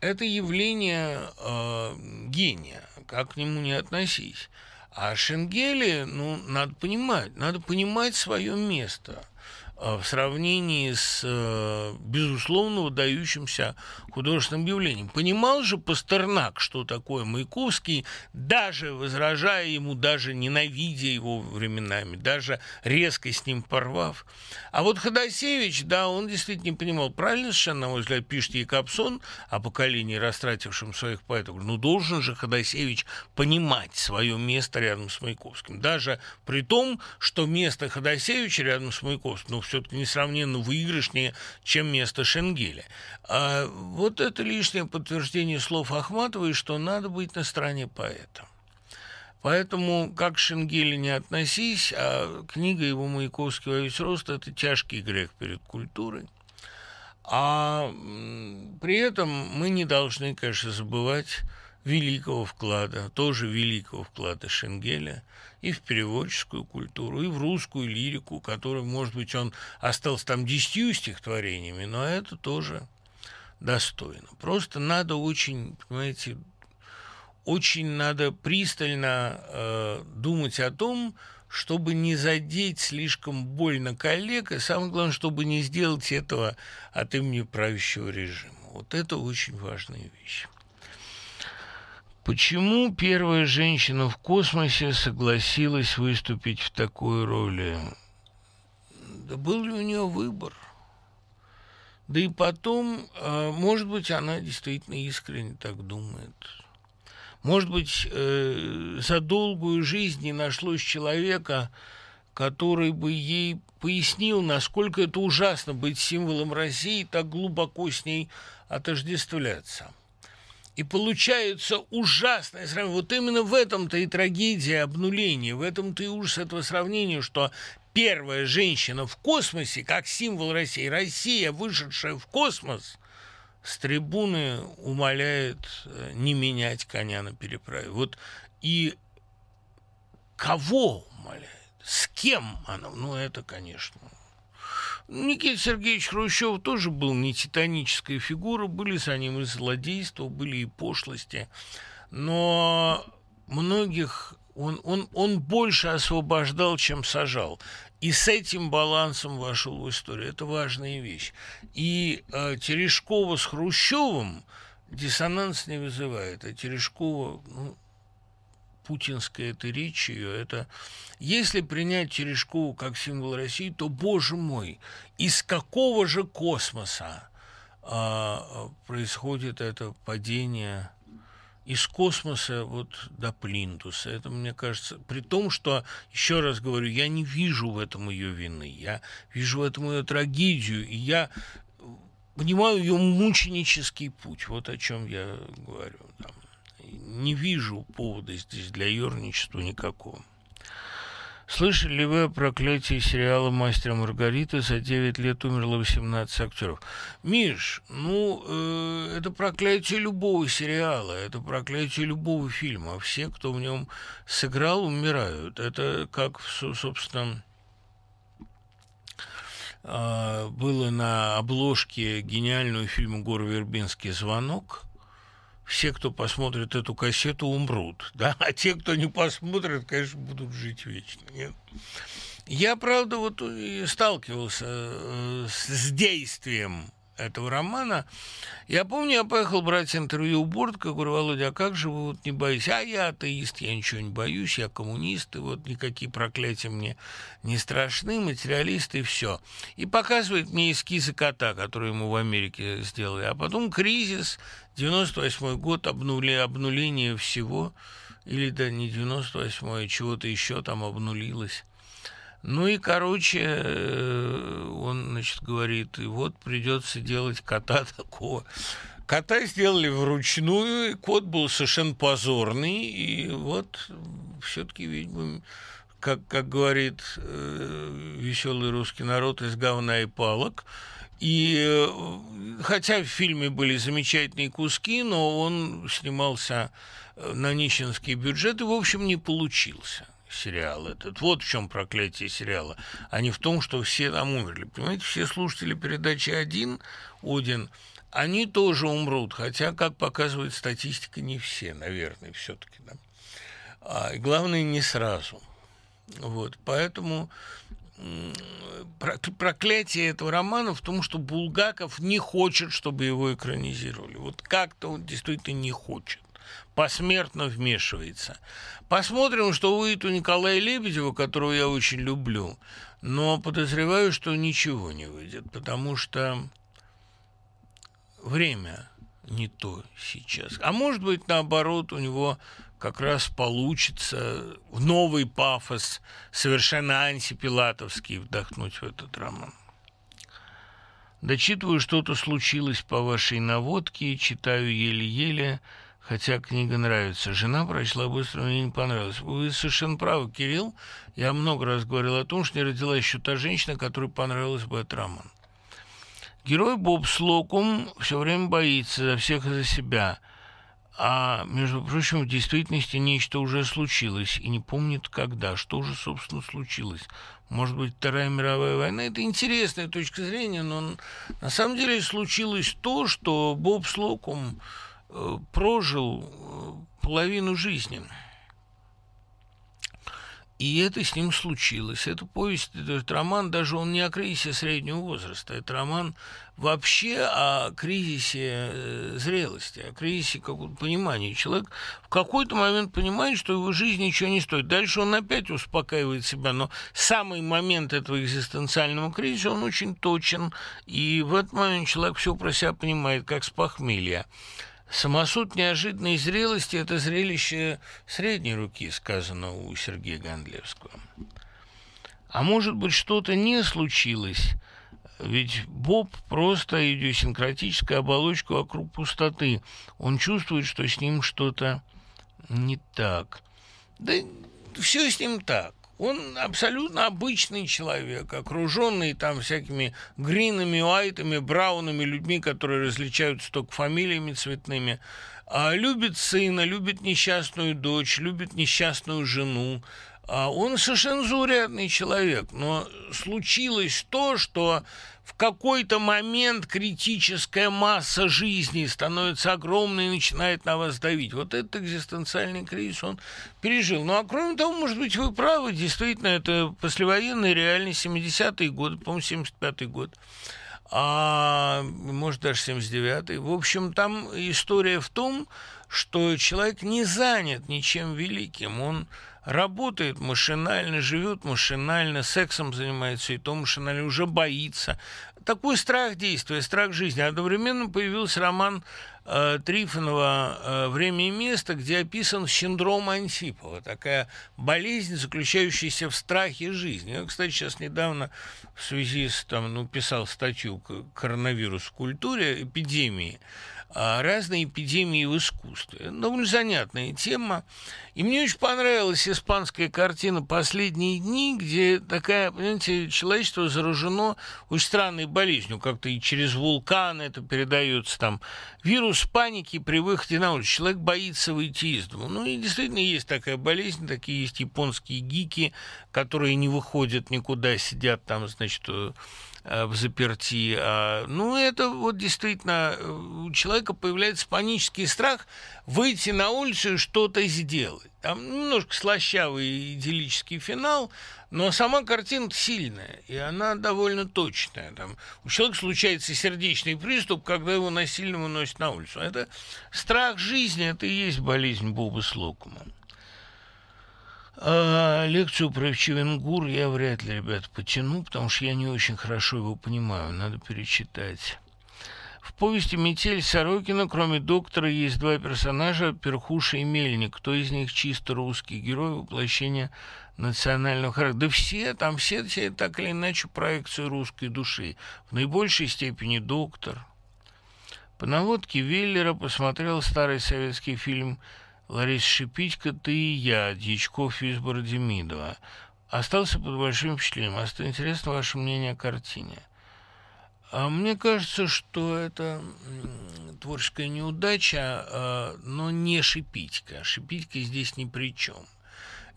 это явление э, гения, как к нему не относись. А Шенгеле, ну, надо понимать, надо понимать свое место – Э, в сравнении с, э, безусловно, выдающимся художественным явлением. Понимал же Пастернак, что такое Маяковский, даже возражая ему, даже ненавидя его временами, даже резко с ним порвав. А вот Ходосевич, да, он действительно не понимал. Правильно совершенно, на мой взгляд, пишет Якобсон о поколении, растратившем своих поэтов. Ну, должен же Ходосевич понимать свое место рядом с Маяковским. Даже при том, что место Ходосевича рядом с Маяковским, ну, все-таки несравненно выигрышнее, чем место Шенгеля. А вот это лишнее подтверждение слов Ахматовой, что надо быть на стороне поэта. Поэтому, как к Шенгеле не относись, а книга его «Маяковский во весь рост» – это тяжкий грех перед культурой. А при этом мы не должны, конечно, забывать великого вклада, тоже великого вклада Шенгеля и в переводческую культуру, и в русскую лирику, которую, может быть, он остался там десятью стихотворениями, но это тоже достойно. Просто надо очень, понимаете, очень надо пристально э, думать о том, чтобы не задеть слишком больно коллег, и самое главное, чтобы не сделать этого от имени правящего режима. Вот это очень важная вещь. Почему первая женщина в космосе согласилась выступить в такой роли? Да был ли у нее выбор? Да и потом, а, может быть, она действительно искренне так думает. Может быть, э, за долгую жизнь не нашлось человека, который бы ей пояснил, насколько это ужасно быть символом России и так глубоко с ней отождествляться. И получается ужасное сравнение. Вот именно в этом-то и трагедия обнуления, в этом-то и ужас этого сравнения, что первая женщина в космосе, как символ России, Россия, вышедшая в космос, с трибуны умоляет э, не менять коня на переправе. Вот и кого умоляет? С кем она? Ну, это, конечно, Никита Сергеевич Хрущев тоже был не титанической фигурой, были за ним и злодейства, были и пошлости, но многих он, он, он больше освобождал, чем сажал. И с этим балансом вошел в историю. Это важная вещь. И э, Терешкова с Хрущевым диссонанс не вызывает. А Терешкова, ну, путинская эта речь ее, это если принять Терешкову как символ России, то, боже мой, из какого же космоса а, происходит это падение из космоса вот до Плинтуса. Это, мне кажется, при том, что, еще раз говорю, я не вижу в этом ее вины, я вижу в этом ее трагедию, и я понимаю ее мученический путь. Вот о чем я говорю. Там не вижу повода здесь для ерничества никакого. Слышали ли вы о проклятии сериала «Мастер Маргарита»? За 9 лет умерло 18 актеров. Миш, ну, э, это проклятие любого сериала, это проклятие любого фильма. Все, кто в нем сыграл, умирают. Это как, собственно, э, было на обложке гениального фильма Гор Вербинский «Звонок», все, кто посмотрит эту кассету, умрут, [laughs] да, а те, кто не посмотрит, конечно, будут жить вечно. Нет? Я, правда, вот и сталкивался э, с действием этого романа. Я помню, я поехал брать интервью у Бортка, говорю, Володя, а как же вы вот не боитесь? А я атеист, я ничего не боюсь, я коммунист, и вот никакие проклятия мне не страшны, материалист и все. И показывает мне эскизы кота, которые ему в Америке сделали. А потом кризис, 98 год, обнули, обнуление всего, или да, не 98-й, а чего-то еще там обнулилось. Ну и, короче, э, он, значит, говорит, и вот придется делать кота [laughs] такого. Кота сделали вручную, кот был совершенно позорный, и вот все-таки, видимо, как, как говорит э, веселый русский народ, из говна и палок. И э, хотя в фильме были замечательные куски, но он снимался э, на нищенский бюджет и, в общем, не получился сериал этот. Вот в чем проклятие сериала, а не в том, что все там умерли. Понимаете, все слушатели передачи «Один», «Один», они тоже умрут, хотя, как показывает статистика, не все, наверное, все-таки. Да. а, и главное, не сразу. Вот, поэтому проклятие этого романа в том, что Булгаков не хочет, чтобы его экранизировали. Вот как-то он действительно не хочет. Посмертно вмешивается. Посмотрим, что выйдет у Николая Лебедева, которого я очень люблю. Но подозреваю, что ничего не выйдет, потому что время не то сейчас. А может быть, наоборот, у него как раз получится в новый пафос, совершенно антипилатовский, вдохнуть в этот роман. Дочитываю, что-то случилось по вашей наводке, читаю еле-еле, хотя книга нравится. Жена прочла быстро, мне не понравилось. Вы совершенно правы, Кирилл. Я много раз говорил о том, что не родила еще та женщина, которой понравилась бы этот роман. Герой Боб Слокум все время боится за всех и за себя – а, между прочим, в действительности нечто уже случилось, и не помнит когда. Что же, собственно, случилось? Может быть, Вторая мировая война? Это интересная точка зрения, но на самом деле случилось то, что Боб Слокум э, прожил э, половину жизни – и это с ним случилось. Это повесть, этот роман, даже он не о кризисе среднего возраста, это роман вообще о кризисе э, зрелости, о кризисе какого-то понимания. Человек в какой-то момент понимает, что его жизнь ничего не стоит. Дальше он опять успокаивает себя, но самый момент этого экзистенциального кризиса, он очень точен, и в этот момент человек все про себя понимает, как с похмелья. Самосуд неожиданной зрелости – это зрелище средней руки, сказано у Сергея Гондлевского. А может быть, что-то не случилось, ведь Боб просто идиосинкратическая оболочка вокруг пустоты. Он чувствует, что с ним что-то не так. Да все с ним так. Он абсолютно обычный человек, окруженный там всякими гринами, уайтами, браунами, людьми, которые различаются только фамилиями цветными. А любит сына, любит несчастную дочь, любит несчастную жену. А он совершенно человек, но случилось то, что в какой-то момент критическая масса жизни становится огромной и начинает на вас давить. Вот этот экзистенциальный кризис он пережил. Ну, а кроме того, может быть, вы правы, действительно, это послевоенная реальность, 70-е годы, по-моему, 75-й год а может даже 79-й. В общем, там история в том, что человек не занят ничем великим, он работает машинально, живет машинально, сексом занимается, и то машинально уже боится. Такой страх действия, страх жизни. Одновременно появился роман э, Трифонова э, «Время и место», где описан синдром Антипова, такая болезнь, заключающаяся в страхе жизни. Я, кстати, сейчас недавно в связи с, там, ну, писал статью «Коронавирус в культуре», эпидемии, разные эпидемии в искусстве. Довольно занятная тема. И мне очень понравилась испанская картина «Последние дни», где такая, понимаете, человечество заражено очень странной болезнью, как-то и через вулкан это передается там. Вирус паники при выходе на улицу. Человек боится выйти из дома. Ну и действительно есть такая болезнь, такие есть японские гики, которые не выходят никуда, сидят там, значит, Э, в заперти. А, ну, это вот действительно э, у человека появляется панический страх выйти на улицу и что-то сделать. Там немножко слащавый идиллический финал, но сама картина сильная, и она довольно точная. Там, у человека случается сердечный приступ, когда его насильно выносят на улицу. Это страх жизни, это и есть болезнь Боба Слокума. А лекцию про Чевенгур я вряд ли, ребят, потяну, потому что я не очень хорошо его понимаю, надо перечитать. В повести «Метель» Сорокина, кроме доктора, есть два персонажа – Перхуша и Мельник. Кто из них чисто русский герой воплощения национального характера? Да все, там все, все так или иначе проекции русской души. В наибольшей степени доктор. По наводке Веллера посмотрел старый советский фильм Лариса Шипитько, ты и я, Дьячков из Бородемидова. Остался под большим впечатлением. А что интересно ваше мнение о картине. А мне кажется, что это творческая неудача, а, но не Шипитько. Шипитько здесь ни при чем.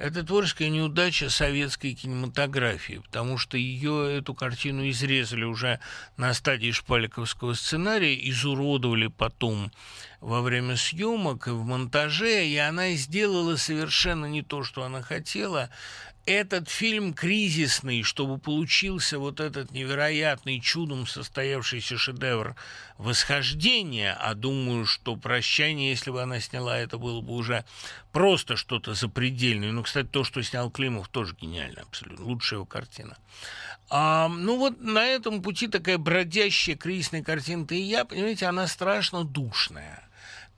Это творческая неудача советской кинематографии, потому что ее, эту картину изрезали уже на стадии шпаликовского сценария, изуродовали потом во время съемок и в монтаже, и она сделала совершенно не то, что она хотела этот фильм кризисный, чтобы получился вот этот невероятный чудом состоявшийся шедевр восхождения, а думаю, что «Прощание», если бы она сняла, это было бы уже просто что-то запредельное. Ну, кстати, то, что снял Климов, тоже гениально абсолютно, лучшая его картина. А, ну вот на этом пути такая бродящая кризисная картина-то и я, понимаете, она страшно душная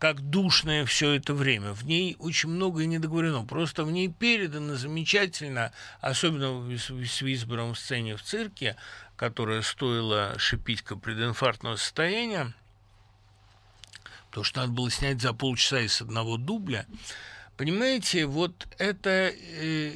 как душное все это время. В ней очень многое не договорено. Просто в ней передано замечательно, особенно с Висбором в сцене в цирке, которая стоила шипитька прединфарктного состояния, потому что надо было снять за полчаса из одного дубля. Понимаете, вот это э,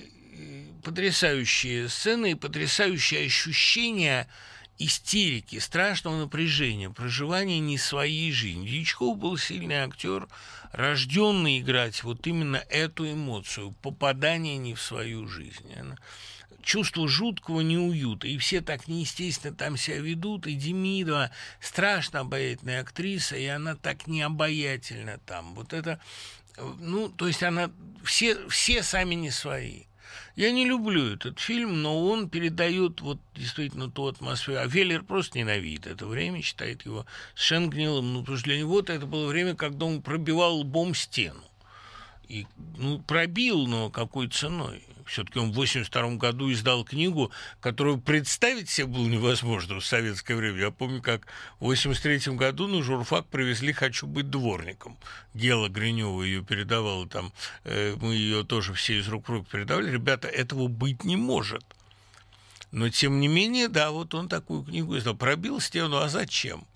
потрясающие сцены и потрясающие ощущения – истерики, страшного напряжения, проживания не своей жизни. Дьячков был сильный актер, рожденный играть вот именно эту эмоцию, попадание не в свою жизнь. чувство жуткого неуюта, и все так неестественно там себя ведут, и Демидова страшно обаятельная актриса, и она так необаятельна там. Вот это, ну, то есть она, все, все сами не свои. Я не люблю этот фильм, но он передает вот действительно ту атмосферу. А Веллер просто ненавидит это время, считает его совершенно гнилым. Ну, потому что для него это было время, когда он пробивал лбом стену. И ну, пробил, но какой ценой? Все-таки он в 82 году издал книгу, которую представить себе было невозможно в советское время. Я помню, как в 83 году на журфак привезли «Хочу быть дворником». Гела Гринева ее передавала там, э, мы ее тоже все из рук в руки передавали. Ребята, этого быть не может. Но, тем не менее, да, вот он такую книгу издал. Пробил стену, а зачем?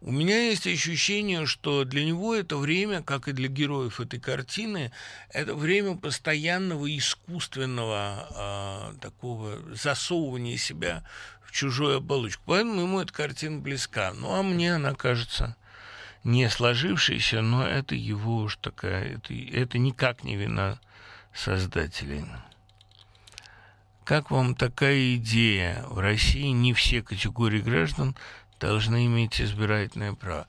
У меня есть ощущение, что для него это время, как и для героев этой картины, это время постоянного искусственного э, такого засовывания себя в чужую оболочку. Поэтому ему эта картина близка. Ну, а мне она кажется не сложившейся, но это его уж такая, это, это никак не вина создателей. Как вам такая идея? В России не все категории граждан должны иметь избирательное право.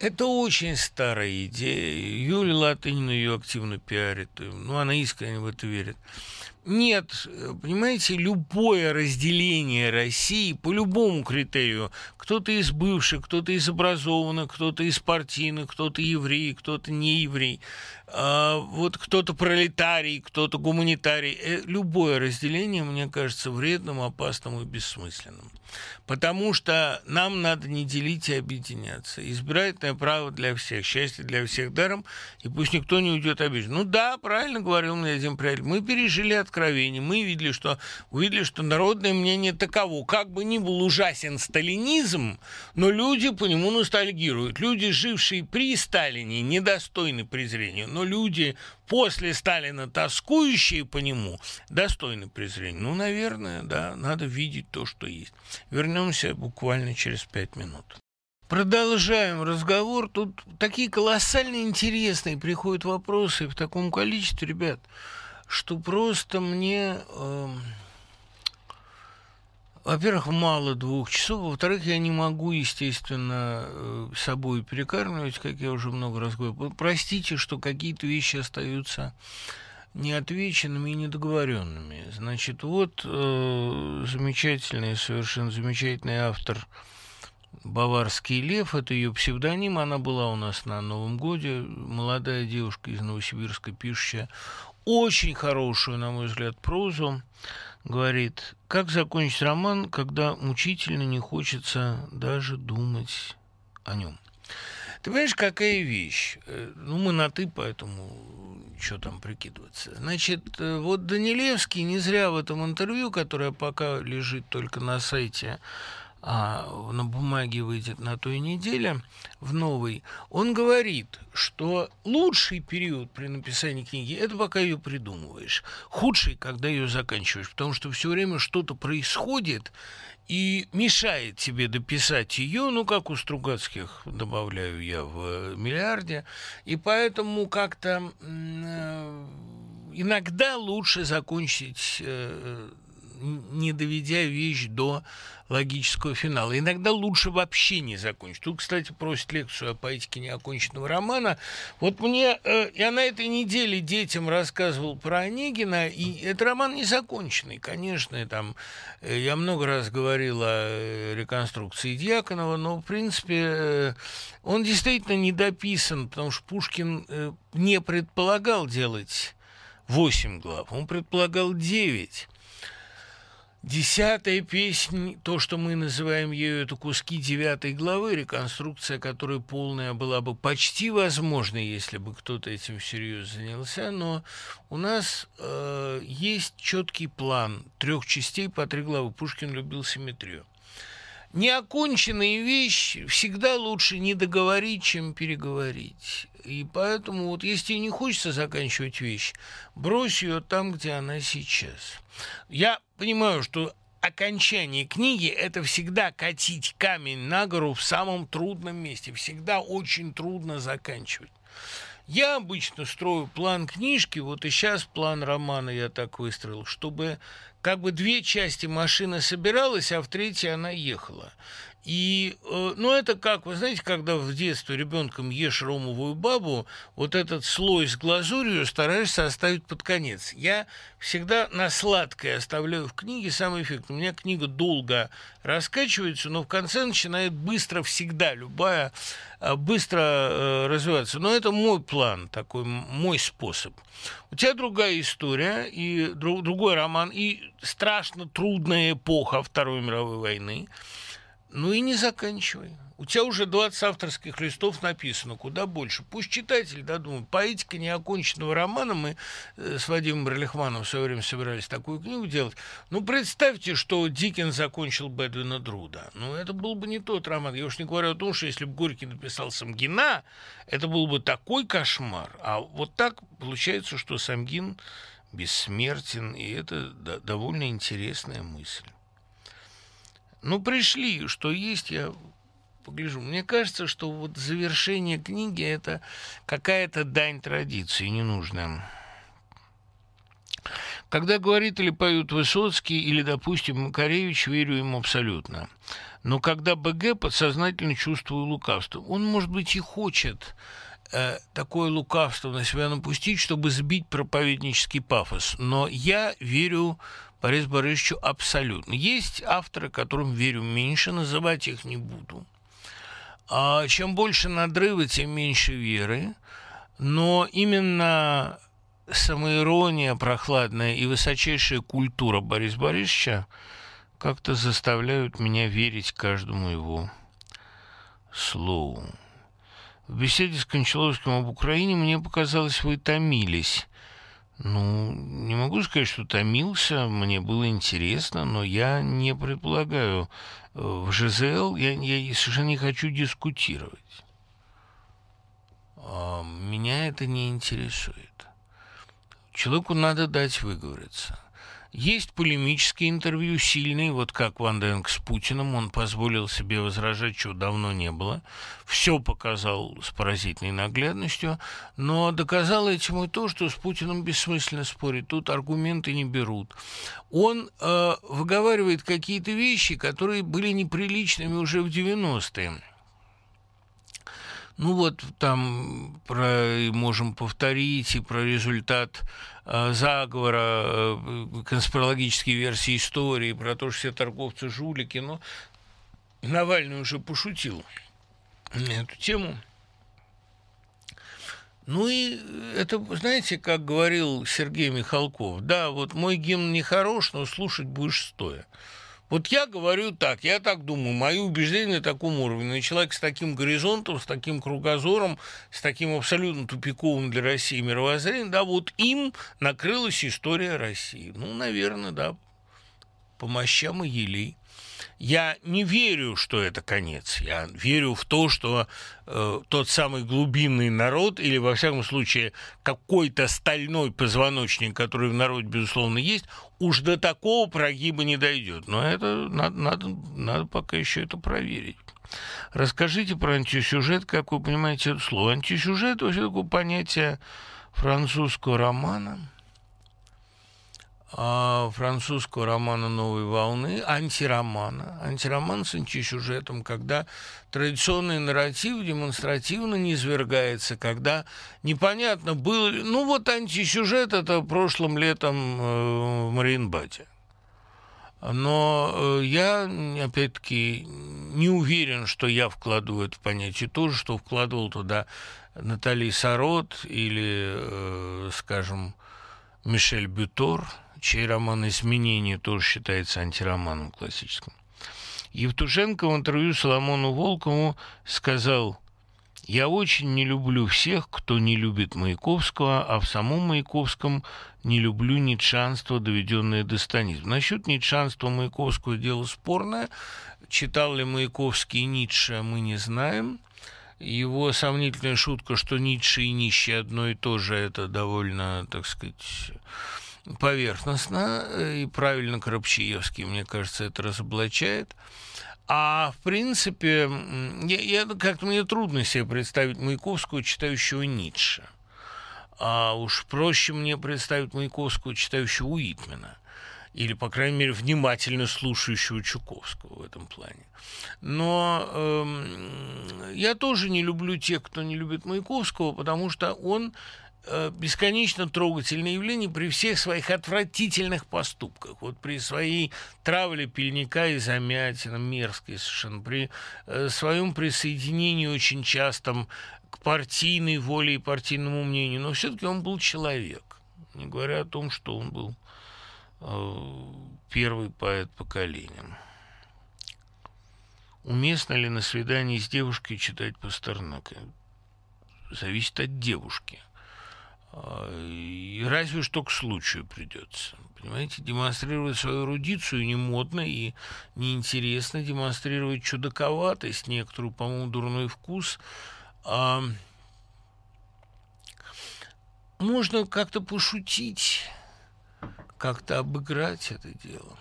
Это очень старая идея. Юлия Латынина ее активно пиарит. Ну, она искренне в это верит. Нет, понимаете, любое разделение России по любому критерию, кто-то из бывших, кто-то из образованных, кто-то из партийных, кто-то еврей, кто-то не еврей, вот кто-то пролетарий, кто-то гуманитарий. Э, любое разделение, мне кажется, вредным, опасным и бессмысленным. Потому что нам надо не делить и объединяться. Избирательное право для всех, счастье для всех даром, и пусть никто не уйдет обижен. Ну да, правильно говорил мне один приятель, мы пережили откровение, мы видели, что, увидели, что народное мнение таково. Как бы ни был ужасен сталинизм, но люди по нему ностальгируют. Люди, жившие при Сталине, недостойны презрения но люди после Сталина, тоскующие по нему, достойны презрения. Ну, наверное, да, надо видеть то, что есть. Вернемся буквально через пять минут. Продолжаем разговор. Тут такие колоссально интересные приходят вопросы в таком количестве, ребят, что просто мне... Э, во-первых, мало двух часов, во-вторых, я не могу, естественно, э, собой перекармливать, как я уже много раз говорил. Простите, что какие-то вещи остаются неотвеченными и недоговоренными. Значит, вот э, замечательный, совершенно замечательный автор Баварский лев, это ее псевдоним, она была у нас на Новом Годе, молодая девушка из Новосибирска, пишущая очень хорошую, на мой взгляд, прозу говорит, как закончить роман, когда мучительно не хочется даже думать о нем. Ты понимаешь, какая вещь? Э, ну, мы на «ты», поэтому что там прикидываться. Значит, э, вот Данилевский не зря в этом интервью, которое пока лежит только на сайте а на бумаге выйдет на той неделе, в новой, он говорит, что лучший период при написании книги – это пока ее придумываешь. Худший, когда ее заканчиваешь, потому что все время что-то происходит и мешает тебе дописать ее, ну, как у Стругацких, добавляю я в «Миллиарде», и поэтому как-то э, иногда лучше закончить не доведя вещь до логического финала. Иногда лучше вообще не закончить. Тут, кстати, просит лекцию о поэтике неоконченного романа. Вот мне, э, я на этой неделе детям рассказывал про Онегина, и это роман незаконченный, конечно, и там э, я много раз говорил о э, реконструкции Дьяконова, но, в принципе, э, он действительно недописан, потому что Пушкин э, не предполагал делать 8 глав, он предполагал 9. Десятая песня, то, что мы называем ею, это куски девятой главы, реконструкция которой полная была бы почти возможна, если бы кто-то этим всерьез занялся, но у нас э, есть четкий план трех частей по три главы. Пушкин любил симметрию. Неоконченные вещи всегда лучше не договорить, чем переговорить. И поэтому вот если не хочется заканчивать вещь, брось ее там, где она сейчас. Я понимаю, что окончание книги – это всегда катить камень на гору в самом трудном месте. Всегда очень трудно заканчивать. Я обычно строю план книжки, вот и сейчас план романа я так выстроил, чтобы как бы две части машины собиралась, а в третьей она ехала. И, э, ну, это как, вы знаете, когда в детстве ребенком ешь ромовую бабу, вот этот слой с глазурью стараешься оставить под конец. Я всегда на сладкое оставляю в книге самый эффект. У меня книга долго раскачивается, но в конце начинает быстро всегда, любая, э, быстро э, развиваться. Но это мой план, такой мой способ. У тебя другая история, и другой роман, и страшно трудная эпоха Второй мировой войны. Ну и не заканчивай. У тебя уже 20 авторских листов написано, куда больше. Пусть читатель додумает. Поэтика неоконченного романа, мы э, с Вадимом Ралихманом в свое время собирались такую книгу делать. Ну, представьте, что Диккен закончил Бэдвина Друда. Ну, это был бы не тот роман. Я уж не говорю о том, что если бы Горький написал Самгина, это был бы такой кошмар. А вот так получается, что Самгин бессмертен, и это довольно интересная мысль. Ну, пришли, что есть, я погляжу. Мне кажется, что вот завершение книги – это какая-то дань традиции ненужная. Когда говорит или поют Высоцкий или, допустим, Макаревич, верю ему абсолютно. Но когда БГ подсознательно чувствую лукавство, он, может быть, и хочет э, такое лукавство на себя напустить, чтобы сбить проповеднический пафос. Но я верю Борису Борисовичу абсолютно. Есть авторы, которым верю меньше, называть их не буду. А чем больше надрыва, тем меньше веры. Но именно самоирония прохладная и высочайшая культура Бориса Борисовича как-то заставляют меня верить каждому его слову. В беседе с Кончаловским об Украине мне показалось, вы томились. Ну, не могу сказать, что томился, мне было интересно, но я не предполагаю. Э, в ЖЗЛ я, я совершенно не хочу дискутировать. А, меня это не интересует. Человеку надо дать выговориться. Есть полемические интервью сильные, вот как Ван Денг с Путиным, он позволил себе возражать, чего давно не было. Все показал с поразительной наглядностью, но доказал этим и то, что с Путиным бессмысленно спорить, тут аргументы не берут. Он э, выговаривает какие-то вещи, которые были неприличными уже в 90-е. Ну вот там про, можем повторить и про результат э, заговора, э, конспирологические версии истории, про то, что все торговцы жулики. Но Навальный уже пошутил на эту тему. Ну и это, знаете, как говорил Сергей Михалков, да, вот мой гимн не хорош, но слушать будешь стоя. Вот я говорю так, я так думаю, мои убеждения на таком уровне. Человек с таким горизонтом, с таким кругозором, с таким абсолютно тупиковым для России мировоззрением, да, вот им накрылась история России. Ну, наверное, да, по мощам и елей. Я не верю, что это конец. Я верю в то, что э, тот самый глубинный народ, или, во всяком случае, какой-то стальной позвоночник, который в народе, безусловно, есть, уж до такого прогиба не дойдет. Но это надо, надо, надо пока еще это проверить. Расскажите про антисюжет, как вы понимаете это слово. Антисюжет – вообще такое понятие французского романа – французского романа «Новой волны», антиромана. Антироман с антисюжетом, когда традиционный нарратив демонстративно низвергается, когда непонятно было... Ну вот антисюжет это прошлым летом э, в Мариенбаде. Но э, я, опять-таки, не уверен, что я вкладываю это понятие то же, что вкладывал туда Натали Сарот или, э, скажем, Мишель Бютор, чей роман «Изменение» тоже считается антироманом классическим. Евтушенко в интервью Соломону Волкову сказал, «Я очень не люблю всех, кто не любит Маяковского, а в самом Маяковском не люблю ницшанство, доведенное до станизма». Насчет ницшанства Маяковского дело спорное. Читал ли Маяковский Ницше, мы не знаем. Его сомнительная шутка, что Ницше и нищий одно и то же, это довольно, так сказать, поверхностно и правильно Коробчиевский, мне кажется, это разоблачает. А в принципе, я, я, как-то мне трудно себе представить Маяковского, читающего Ницше. А уж проще мне представить Маяковского, читающего Уитмена или, по крайней мере, внимательно слушающего Чуковского в этом плане. Но э, я тоже не люблю тех, кто не любит Маяковского, потому что он э, бесконечно трогательное явление при всех своих отвратительных поступках. Вот при своей травле пельника и замятина, мерзкой совершенно, при э, своем присоединении очень частом к партийной воле и партийному мнению. Но все-таки он был человек, не говоря о том, что он был Э, первый поэт поколения. Уместно ли на свидании с девушкой читать Пастернака? Зависит от девушки. Э, и разве что к случаю придется. Понимаете, демонстрировать свою эрудицию не модно и неинтересно, демонстрировать чудаковатость, некоторую, по-моему, дурной вкус. А можно как-то пошутить как-то обыграть это дело.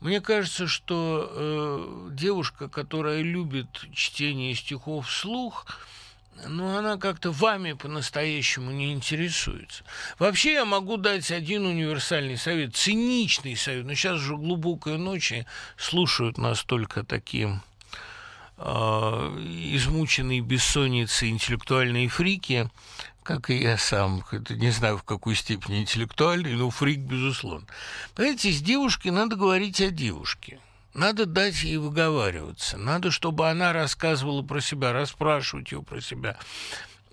Мне кажется, что э, девушка, которая любит чтение стихов вслух, ну, она как-то вами по-настоящему не интересуется. Вообще я могу дать один универсальный совет, циничный совет. Но сейчас уже глубокая ночь, и слушают нас только такие э, измученные бессонницы интеллектуальные фрики, как и я сам, это не знаю в какой степени интеллектуальный, но фрик, безусловно. Понимаете, с девушкой надо говорить о девушке. Надо дать ей выговариваться. Надо, чтобы она рассказывала про себя, расспрашивать ее про себя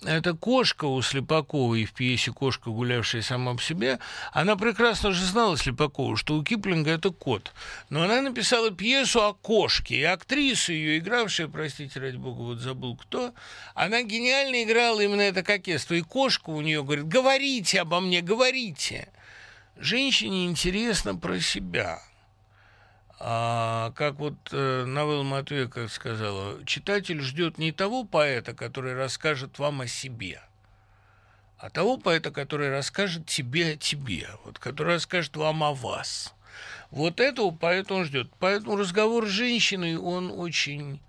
эта кошка у Слепаковой в пьесе «Кошка, гулявшая сама по себе», она прекрасно же знала Слепакову, что у Киплинга это кот. Но она написала пьесу о кошке, и актриса ее, игравшая, простите, ради бога, вот забыл кто, она гениально играла именно это кокетство. И кошка у нее говорит, говорите обо мне, говорите. Женщине интересно про себя – а, как вот э, Навел Матвей как сказала, читатель ждет не того поэта, который расскажет вам о себе, а того поэта, который расскажет тебе о тебе, вот, который расскажет вам о вас. Вот этого поэта он ждет. Поэтому разговор с женщиной, он очень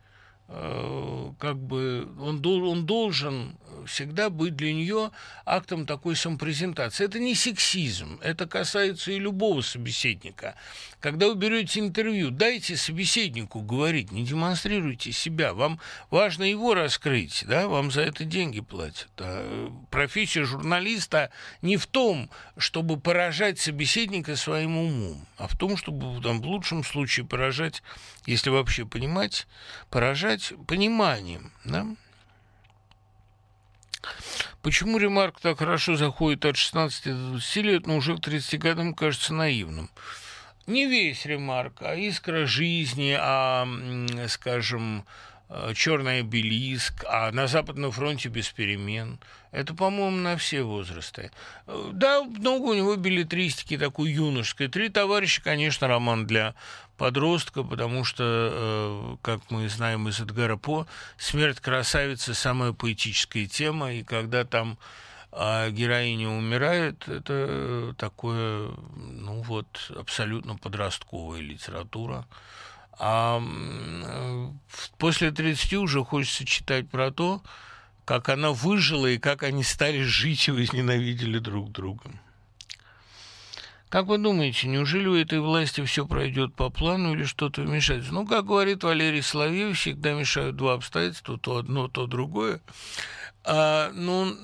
э, как бы он, он должен всегда быть для нее актом такой самопрезентации. Это не сексизм, это касается и любого собеседника. Когда вы берете интервью, дайте собеседнику говорить, не демонстрируйте себя. Вам важно его раскрыть, да, вам за это деньги платят. А профессия журналиста не в том, чтобы поражать собеседника своим умом, а в том, чтобы там, в лучшем случае поражать, если вообще понимать, поражать пониманием. Да? Почему ремарк так хорошо заходит от 16 до 20 лет, но уже к 30 годам кажется наивным? Не весь ремарк, а искра жизни, а, скажем, э, черный обелиск, а на Западном фронте без перемен. Это, по-моему, на все возрасты. Э, да, много у него билетристики такой юношеской. «Три товарища», конечно, роман для подростка, потому что, э, как мы знаем из Эдгара По, смерть красавицы – самая поэтическая тема, и когда там а героиня умирает, это такое, ну вот, абсолютно подростковая литература. А после 30 уже хочется читать про то, как она выжила и как они стали жить и возненавидели друг друга. Как вы думаете, неужели у этой власти все пройдет по плану или что-то вмешается? Ну, как говорит Валерий Соловьев, всегда мешают два обстоятельства, то одно, то другое. А, ну,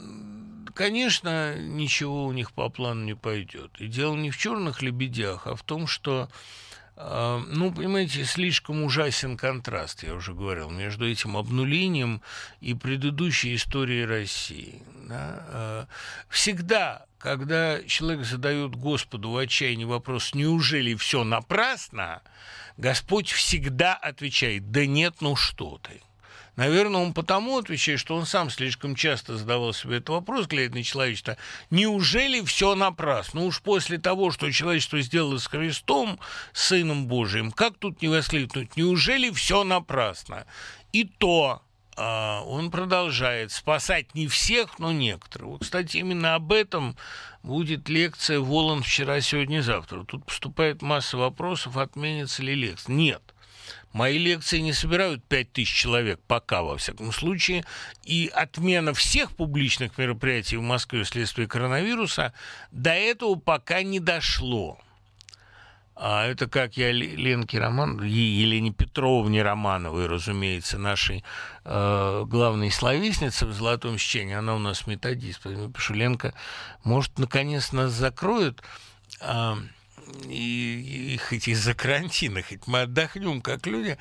конечно, ничего у них по плану не пойдет. И дело не в черных лебедях, а в том, что а, ну, понимаете, слишком ужасен контраст, я уже говорил, между этим обнулением и предыдущей историей России. Да? А, всегда, когда человек задает Господу в отчаянии вопрос, неужели все напрасно, Господь всегда отвечает, да нет, ну что ты. Наверное, он потому отвечает, что он сам слишком часто задавал себе этот вопрос, глядя на человечество. Неужели все напрасно? Ну уж после того, что человечество сделало с Христом, Сыном Божиим, как тут не воскликнуть? Неужели все напрасно? И то а, он продолжает спасать не всех, но некоторых. Вот, кстати, именно об этом будет лекция Волан вчера, сегодня, завтра. Тут поступает масса вопросов, отменится ли лекция. Нет. Мои лекции не собирают 5000 человек, пока, во всяком случае. И отмена всех публичных мероприятий в Москве вследствие коронавируса до этого пока не дошло. А это как я Ленке Роман, Елене Петровне Романовой, разумеется, нашей э, главной словеснице в «Золотом сечении», она у нас методист. Я пишу, Ленка, может, наконец нас закроют? Э, и, и хоть из-за карантина, хоть мы отдохнем как люди,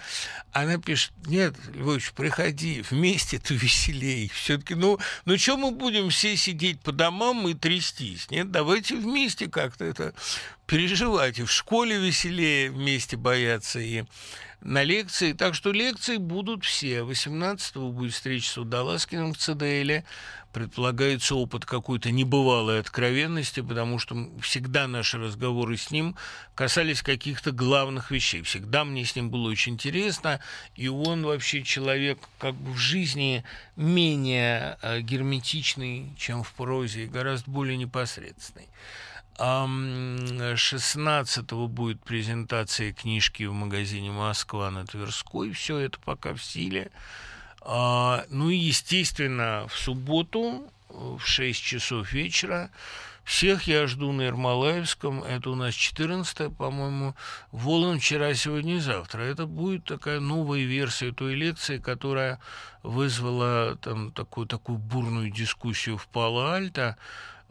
она пишет, нет, Львович, приходи, вместе-то веселей. Все-таки, ну, ну что мы будем все сидеть по домам и трястись? Нет, давайте вместе как-то это переживать. И в школе веселее вместе бояться, и на лекции. Так что лекции будут все. 18-го будет встреча с Удаласкиным в ЦДЛ. Предполагается опыт какой-то небывалой откровенности, потому что всегда наши разговоры с ним касались каких-то главных вещей. Всегда мне с ним было очень интересно, и он вообще человек как бы в жизни менее э, герметичный, чем в прозе, и гораздо более непосредственный. 16 будет презентация книжки в магазине «Москва» на Тверской. Все это пока в силе. А, ну и, естественно, в субботу в 6 часов вечера всех я жду на Ермолаевском. Это у нас 14 по-моему. Волан вчера, сегодня и завтра. Это будет такая новая версия той лекции, которая вызвала там такую, такую бурную дискуссию в Пало-Альто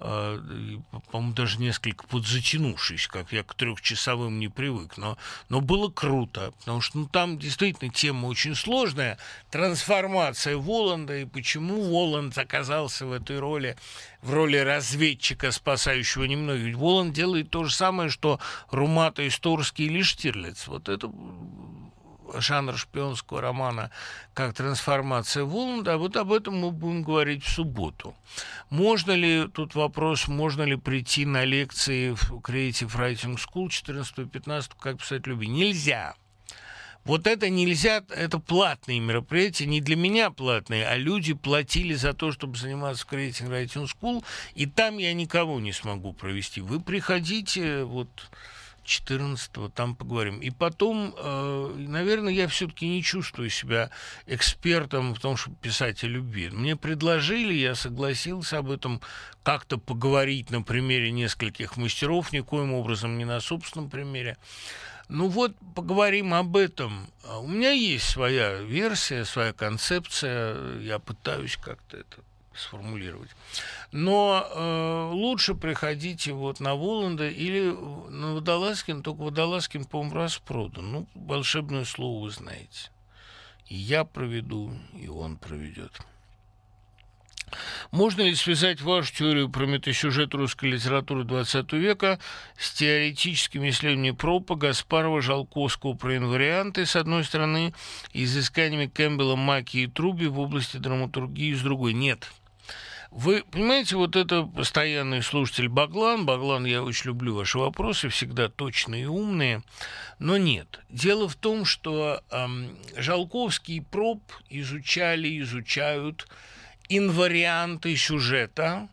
по-моему, даже несколько подзатянувшись, как я к трехчасовым не привык, но, но было круто, потому что ну, там действительно тема очень сложная, трансформация Воланда и почему Воланд оказался в этой роли, в роли разведчика, спасающего немногих. Воланд делает то же самое, что Румата Исторский или Штирлиц. Вот это жанр шпионского романа как трансформация Воланда, а вот об этом мы будем говорить в субботу. Можно ли, тут вопрос, можно ли прийти на лекции в Creative Writing School 14-15, как писать любви? Нельзя. Вот это нельзя, это платные мероприятия, не для меня платные, а люди платили за то, чтобы заниматься в Creative Writing School, и там я никого не смогу провести. Вы приходите, вот 14-го, там поговорим. И потом, э, наверное, я все-таки не чувствую себя экспертом в том, чтобы писать о любви. Мне предложили, я согласился об этом как-то поговорить на примере нескольких мастеров, никоим образом не на собственном примере. Ну вот, поговорим об этом. У меня есть своя версия, своя концепция. Я пытаюсь как-то это сформулировать. Но э, лучше приходите вот на Воланда или на Водолазкин, только Водолазкин, по-моему, распродан. Ну, волшебное слово вы знаете. И я проведу, и он проведет. Можно ли связать вашу теорию про метасюжет русской литературы XX века с теоретическими исследованиями Пропа, Гаспарова, Жалковского про инварианты, с одной стороны, и изысканиями Кэмпбелла, Маки и Труби в области драматургии, с другой? Нет. Вы понимаете, вот это постоянный слушатель Баглан. Баглан, я очень люблю ваши вопросы, всегда точные и умные. Но нет. Дело в том, что эм, Жалковский и Проб изучали, изучают инварианты сюжета,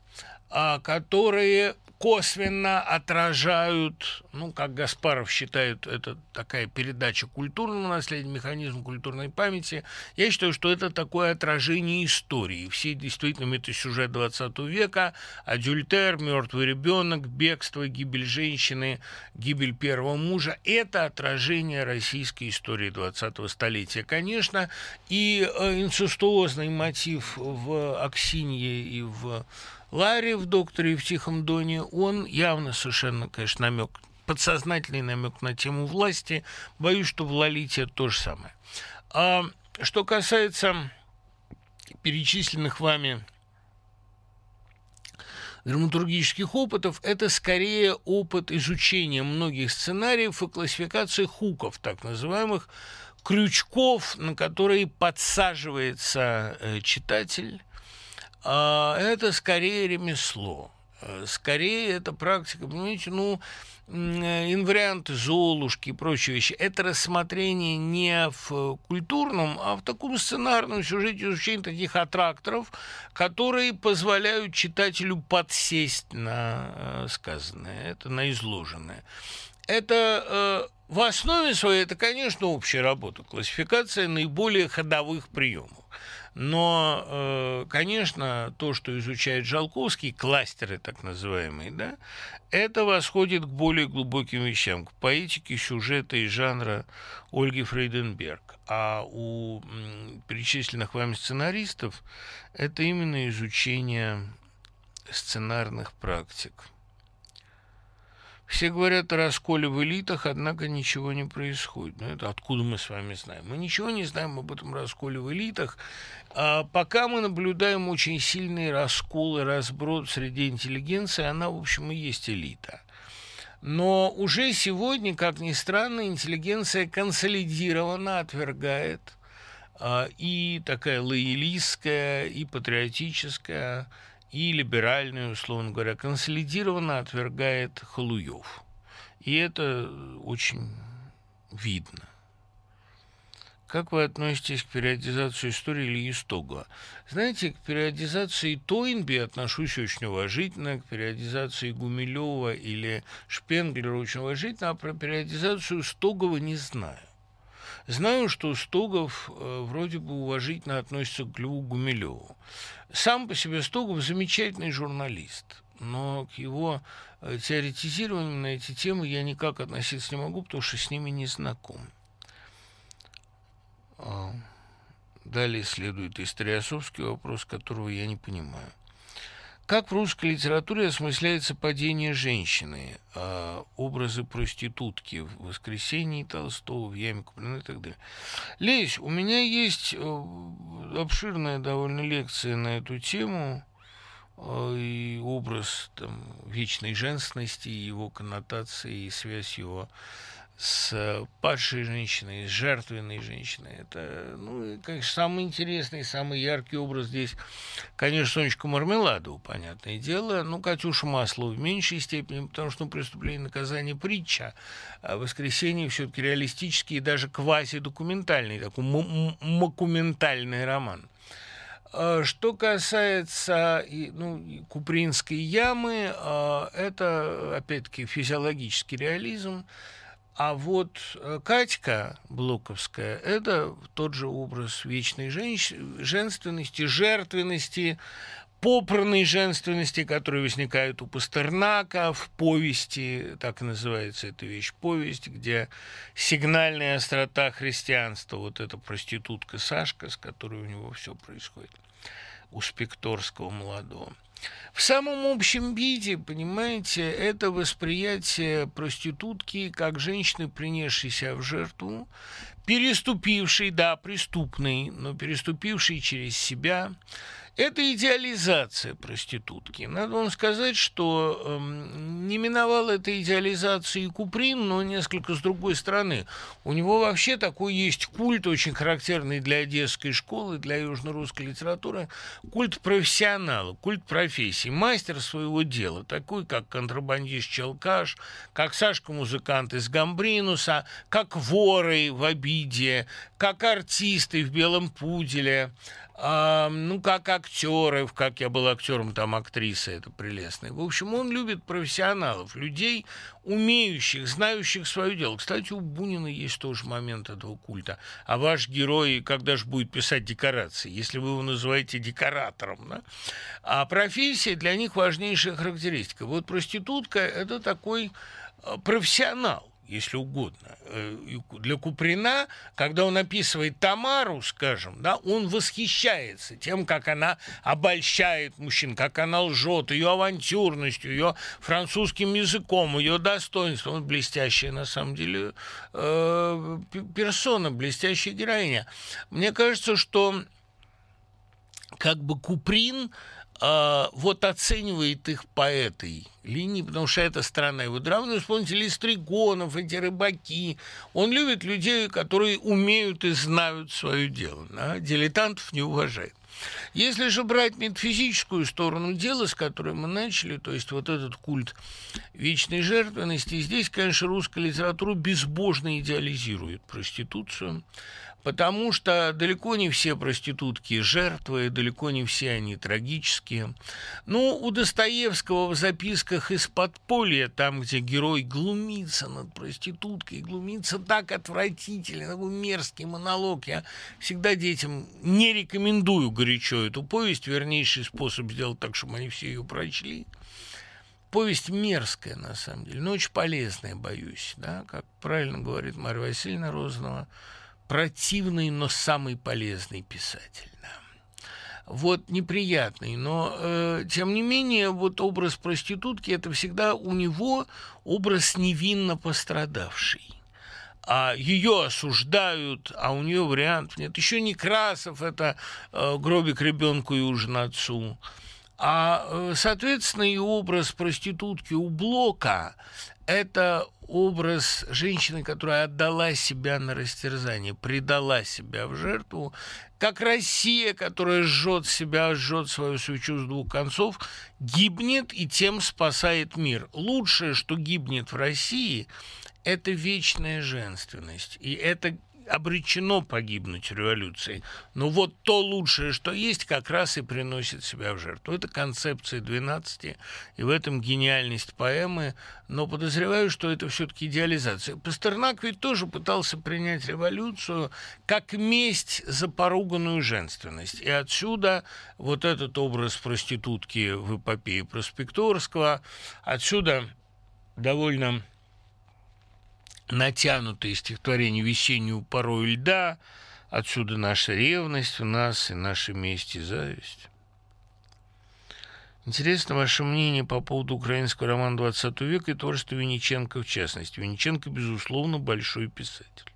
а, которые косвенно отражают, ну, как Гаспаров считает, это такая передача культурного наследия, механизм культурной памяти. Я считаю, что это такое отражение истории. Все действительно это сюжет 20 века, адюльтер, мертвый ребенок, бегство, гибель женщины, гибель первого мужа. Это отражение российской истории 20-го столетия, конечно, и э, инцестуозный мотив в Аксинье и в Ларри в «Докторе» и в «Тихом доне», он явно совершенно, конечно, намек, подсознательный намек на тему власти. Боюсь, что в «Лолите» то же самое. А что касается перечисленных вами драматургических опытов, это скорее опыт изучения многих сценариев и классификации хуков, так называемых, крючков, на которые подсаживается э, читатель а, это скорее ремесло. Э, скорее это практика, понимаете, ну, э, инварианты Золушки и прочие вещи. Это рассмотрение не в культурном, а в таком сценарном сюжете изучения таких аттракторов, которые позволяют читателю подсесть на э, сказанное, это на изложенное. Это в основе своей, это, конечно, общая работа, классификация наиболее ходовых приемов. Но, э, конечно, то, что изучает Жалковский, кластеры так называемые, да, это восходит к более глубоким вещам, к поэтике сюжета и жанра Ольги Фрейденберг. А у перечисленных вами сценаристов это именно изучение сценарных практик. Все говорят о расколе в элитах, однако ничего не происходит. Ну, это откуда мы с вами знаем? Мы ничего не знаем об этом расколе в элитах, а пока мы наблюдаем очень сильный раскол и разброд среди интеллигенции, она, в общем, и есть элита. Но уже сегодня, как ни странно, интеллигенция консолидированно отвергает а, и такая лоялистская, и патриотическая, и либеральную, условно говоря, консолидированно отвергает Халуев. И это очень видно. Как вы относитесь к периодизации истории Ильи Стогова? Знаете, к периодизации Тойнби отношусь очень уважительно, к периодизации Гумилева или Шпенглера очень уважительно, а про периодизацию Стогова не знаю. Знаю, что Стогов э, вроде бы уважительно относится к Льву Гумилеву. Сам по себе Стогов замечательный журналист, но к его э, теоретизированию на эти темы я никак относиться не могу, потому что с ними не знаком. А, далее следует историосовский вопрос, которого я не понимаю. Как в русской литературе осмысляется падение женщины, э, образы проститутки в «Воскресенье» Толстого, в «Яме Куприна» и так далее. Лесь, у меня есть э, обширная довольно лекция на эту тему, э, и образ там, вечной женственности, его коннотации и связь его с падшей женщиной, с жертвенной женщиной. Это, ну, конечно, самый интересный, самый яркий образ здесь, конечно, Сонечка Мармеладова, понятное дело, ну, Катюша Маслова в меньшей степени, потому что ну, преступление наказание притча, а воскресенье все-таки реалистический и даже квази-документальный, такой макументальный роман. А что касается ну, Купринской ямы, а, это, опять-таки, физиологический реализм, а вот э, Катька Блоковская – это тот же образ вечной женщ... женственности, жертвенности, попранной женственности, которые возникают у Пастернака в повести, так называется эта вещь, повесть, где сигнальная острота христианства, вот эта проститутка Сашка, с которой у него все происходит, у Спекторского молодого. В самом общем виде, понимаете, это восприятие проститутки как женщины, принесшей себя в жертву, переступившей, да, преступной, но переступившей через себя, это идеализация проститутки. Надо вам сказать, что э, не миновал этой идеализации и Куприн, но несколько с другой стороны. У него вообще такой есть культ, очень характерный для одесской школы, для южно-русской литературы, культ профессионала, культ профессии, мастер своего дела, такой как контрабандист Челкаш, как Сашка-музыкант из Гамбринуса, как воры в обиде, как артисты в белом пуделе, ну, как, актеров, как я был актером, там актриса это прелестная. В общем, он любит профессионалов, людей, умеющих, знающих свое дело. Кстати, у Бунина есть тоже момент этого культа. А ваш герой, когда же будет писать декорации, если вы его называете декоратором, да? А профессия для них важнейшая характеристика. Вот проститутка – это такой э, профессионал если угодно. Э, для Куприна, когда он описывает Тамару, скажем, да, он восхищается тем, как она обольщает мужчин, как она лжет, ее авантюрностью, ее французским языком, ее достоинством. Он блестящая, на самом деле, э, персона, блестящая героиня. Мне кажется, что как бы Куприн а, вот оценивает их по этой линии, потому что это страна его драма. Вспомните Листригонов, эти рыбаки. Он любит людей, которые умеют и знают свое дело. Да? Дилетантов не уважает. Если же брать метафизическую сторону дела, с которой мы начали, то есть вот этот культ вечной жертвенности, здесь, конечно, русская литература безбожно идеализирует проституцию, потому что далеко не все проститутки жертвы, далеко не все они трагические. Ну, у Достоевского в записках из подполья, там, где герой глумится над проституткой, глумится так отвратительно, такой мерзкий монолог. Я всегда детям не рекомендую горячо эту повесть, вернейший способ сделать так, чтобы они все ее прочли. Повесть мерзкая, на самом деле, но очень полезная, боюсь, да, как правильно говорит Марья Васильевна Розанова, противный, но самый полезный писатель. Да. Вот неприятный, но э, тем не менее вот образ проститутки это всегда у него образ невинно пострадавший а ее осуждают, а у нее вариантов нет. Еще Некрасов – это э, гробик ребенку и ужин отцу. А, э, соответственно, и образ проститутки у Блока это образ женщины, которая отдала себя на растерзание, предала себя в жертву, как Россия, которая жжет себя, жжет свою свечу с двух концов, гибнет и тем спасает мир. Лучшее, что гибнет в России, это вечная женственность. И это обречено погибнуть революцией. Но вот то лучшее, что есть, как раз и приносит себя в жертву. Это концепция 12, и в этом гениальность поэмы, но подозреваю, что это все-таки идеализация. Пастернак ведь тоже пытался принять революцию как месть за поруганную женственность. И отсюда вот этот образ проститутки в эпопее Проспекторского, отсюда довольно натянутое стихотворение «Весеннюю порою льда», отсюда наша ревность в нас и наша месть и зависть. Интересно ваше мнение по поводу украинского романа XX века и творчества Винниченко в частности. Винниченко, безусловно, большой писатель.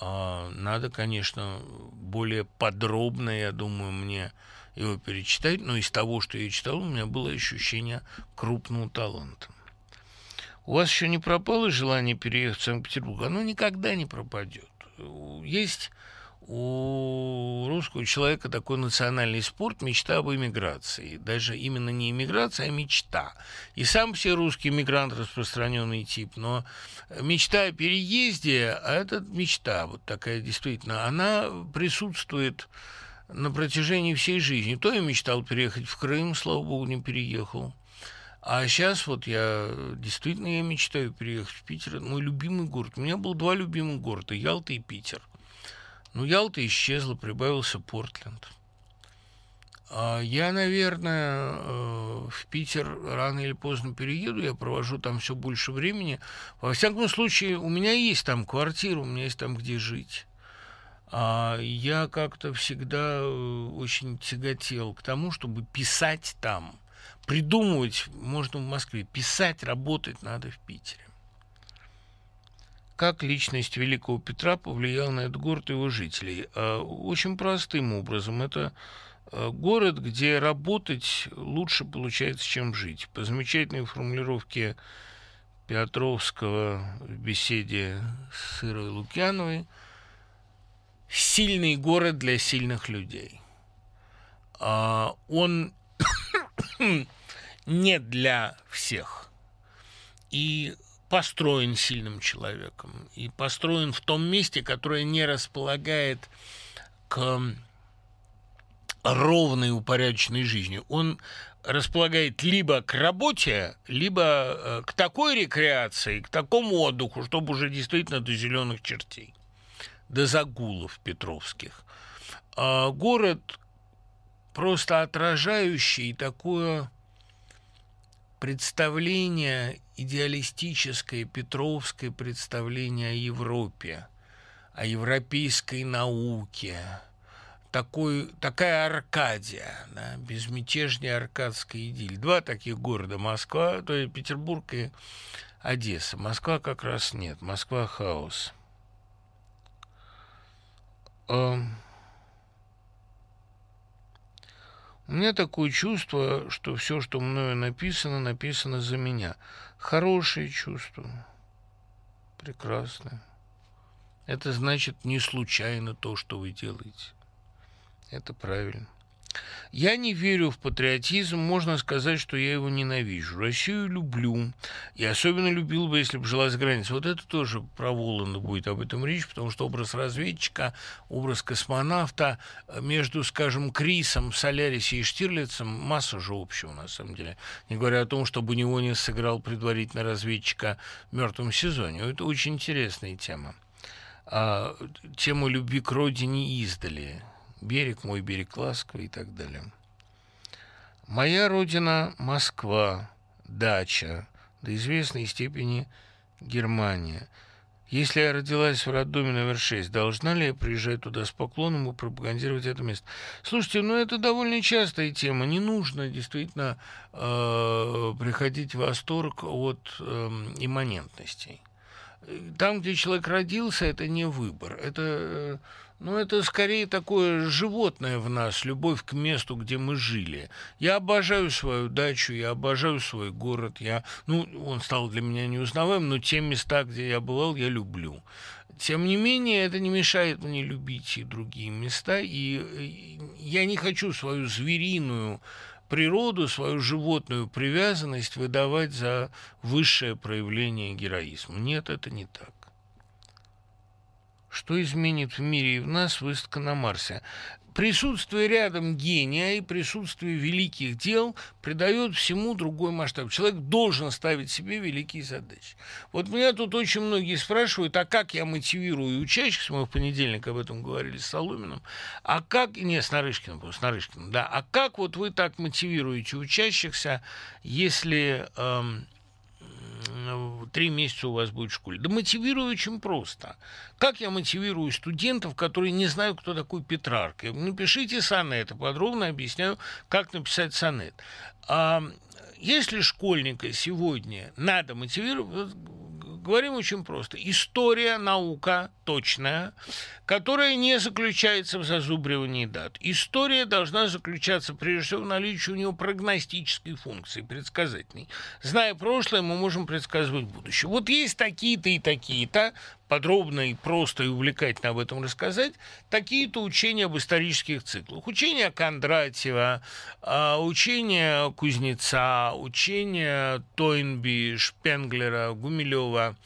А надо, конечно, более подробно, я думаю, мне его перечитать, но из того, что я читал, у меня было ощущение крупного таланта. У вас еще не пропало желание переехать в Санкт-Петербург? Оно никогда не пропадет. Есть у русского человека такой национальный спорт, мечта об эмиграции. Даже именно не эмиграция, а мечта. И сам все русский мигрант распространенный тип, но мечта о переезде, а это мечта вот такая действительно, она присутствует на протяжении всей жизни. То я мечтал переехать в Крым, слава богу, не переехал. А сейчас вот я действительно я мечтаю переехать в Питер. Мой любимый город. У меня было два любимых города – Ялта и Питер. Ну, Ялта исчезла, прибавился Портленд. А я, наверное, э, в Питер рано или поздно перееду, я провожу там все больше времени. Во всяком случае, у меня есть там квартира, у меня есть там где жить. А я как-то всегда э, очень тяготел к тому, чтобы писать там – Придумывать можно в Москве, писать, работать надо в Питере. Как личность Великого Петра повлияла на этот город и его жителей? А, очень простым образом. Это а, город, где работать лучше получается, чем жить. По замечательной формулировке Петровского в беседе с Ирой Лукьяновой, сильный город для сильных людей. А, он не для всех. И построен сильным человеком. И построен в том месте, которое не располагает к ровной упорядоченной жизнью. Он располагает либо к работе, либо э, к такой рекреации, к такому отдыху, чтобы уже действительно до зеленых чертей, до загулов петровских. А город просто отражающий такое представление идеалистическое, петровское представление о Европе, о европейской науке, такой, такая Аркадия, да, безмятежная аркадская идиллия. Два таких города, Москва, то есть Петербург и Одесса. Москва как раз нет, Москва хаос. Um... У меня такое чувство, что все, что мною написано, написано за меня. Хорошее чувство. Прекрасное. Это значит не случайно то, что вы делаете. Это правильно. Я не верю в патриотизм, можно сказать, что я его ненавижу. Россию люблю, и особенно любил бы, если бы жила за границей. Вот это тоже про Воланда будет об этом речь, потому что образ разведчика, образ космонавта между, скажем, Крисом, Солярисе и Штирлицем масса же общего, на самом деле. Не говоря о том, чтобы него не сыграл предварительно разведчика в мертвом сезоне. Это очень интересная тема. А, тему любви к родине издали берег мой, берег ласковый и так далее. Моя родина – Москва, дача, до известной степени Германия. Если я родилась в роддоме номер 6, должна ли я приезжать туда с поклоном и пропагандировать это место? Слушайте, ну это довольно частая тема. Не нужно действительно э, приходить в восторг от э, имманентностей. Там, где человек родился, это не выбор. Это э, ну, это скорее такое животное в нас, любовь к месту, где мы жили. Я обожаю свою дачу, я обожаю свой город. Я, ну, он стал для меня неузнаваемым, но те места, где я бывал, я люблю. Тем не менее, это не мешает мне любить и другие места. И я не хочу свою звериную природу, свою животную привязанность выдавать за высшее проявление героизма. Нет, это не так. Что изменит в мире и в нас выставка на Марсе? Присутствие рядом гения и присутствие великих дел придает всему другой масштаб. Человек должен ставить себе великие задачи. Вот меня тут очень многие спрашивают, а как я мотивирую учащихся, мы в понедельник об этом говорили с Соломиным, а как, не, с Нарышкиным, с Нарышкиным, да, а как вот вы так мотивируете учащихся, если... Эм, три месяца у вас будет в школе? Да мотивирую очень просто. Как я мотивирую студентов, которые не знают, кто такой Петрарка? Напишите сонет, подробно объясняю, как написать сонет. А если школьника сегодня надо мотивировать, говорим очень просто. История, наука точная, которая не заключается в зазубривании дат. История должна заключаться, прежде всего, в наличии у него прогностической функции, предсказательной. Зная прошлое, мы можем предсказывать будущее. Вот есть такие-то и такие-то, подробно и просто и увлекательно об этом рассказать, такие-то учения об исторических циклах. Учение Кондратьева, а, учение Кузнеца, учение Тойнби, Шпенглера, Гумилева.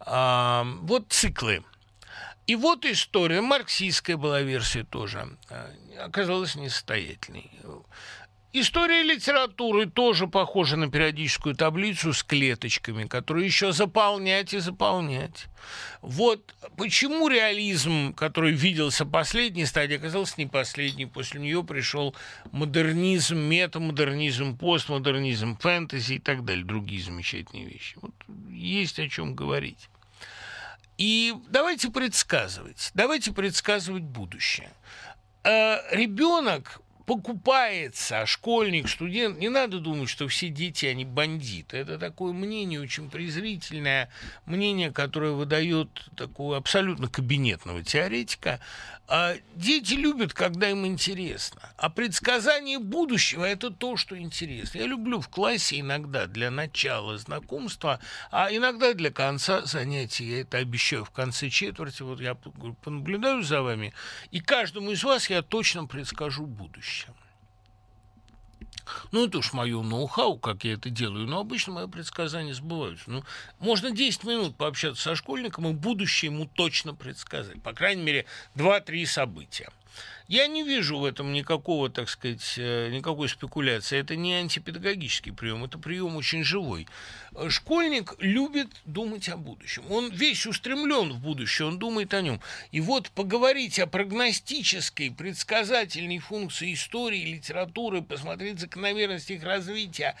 А, вот циклы. И вот история, марксистская была версия тоже, а, оказалась несостоятельной. История литературы тоже похожа на периодическую таблицу с клеточками, которую еще заполнять и заполнять. Вот почему реализм, который виделся последней стадии, оказался не последней. После нее пришел модернизм, метамодернизм, постмодернизм, фэнтези и так далее, другие замечательные вещи. Вот есть о чем говорить. И давайте предсказывать, давайте предсказывать будущее. Э, ребенок покупается школьник, студент, не надо думать, что все дети, они бандиты. Это такое мнение очень презрительное, мнение, которое выдает такого абсолютно кабинетного теоретика. А дети любят, когда им интересно. А предсказание будущего – это то, что интересно. Я люблю в классе иногда для начала знакомства, а иногда для конца занятия. Я это обещаю в конце четверти. Вот я понаблюдаю за вами, и каждому из вас я точно предскажу будущее. Ну, это уж мое ноу-хау, как я это делаю, но обычно мои предсказания сбываются. Ну, можно 10 минут пообщаться со школьником и будущее ему точно предсказать. По крайней мере, 2-3 события. Я не вижу в этом никакого, так сказать, э, никакой спекуляции. Это не антипедагогический прием, это прием очень живой. Школьник любит думать о будущем. Он весь устремлен в будущее, он думает о нем. И вот поговорить о прогностической, предсказательной функции истории, литературы, посмотреть закономерности их развития,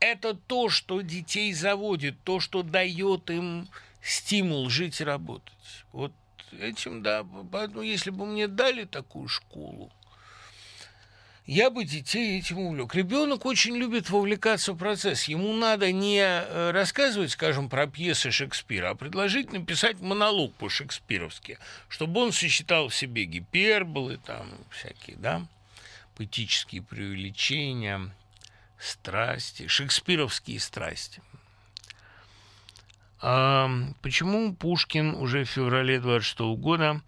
это то, что детей заводит, то, что дает им стимул жить и работать. Вот этим, да, поэтому если бы мне дали такую школу, я бы детей этим увлек. Ребенок очень любит вовлекаться в процесс. Ему надо не э, рассказывать, скажем, про пьесы Шекспира, а предложить написать монолог по-шекспировски, чтобы он сочетал в себе гиперболы, там всякие, да, поэтические преувеличения, страсти, шекспировские страсти. Почему Пушкин уже в феврале 26 года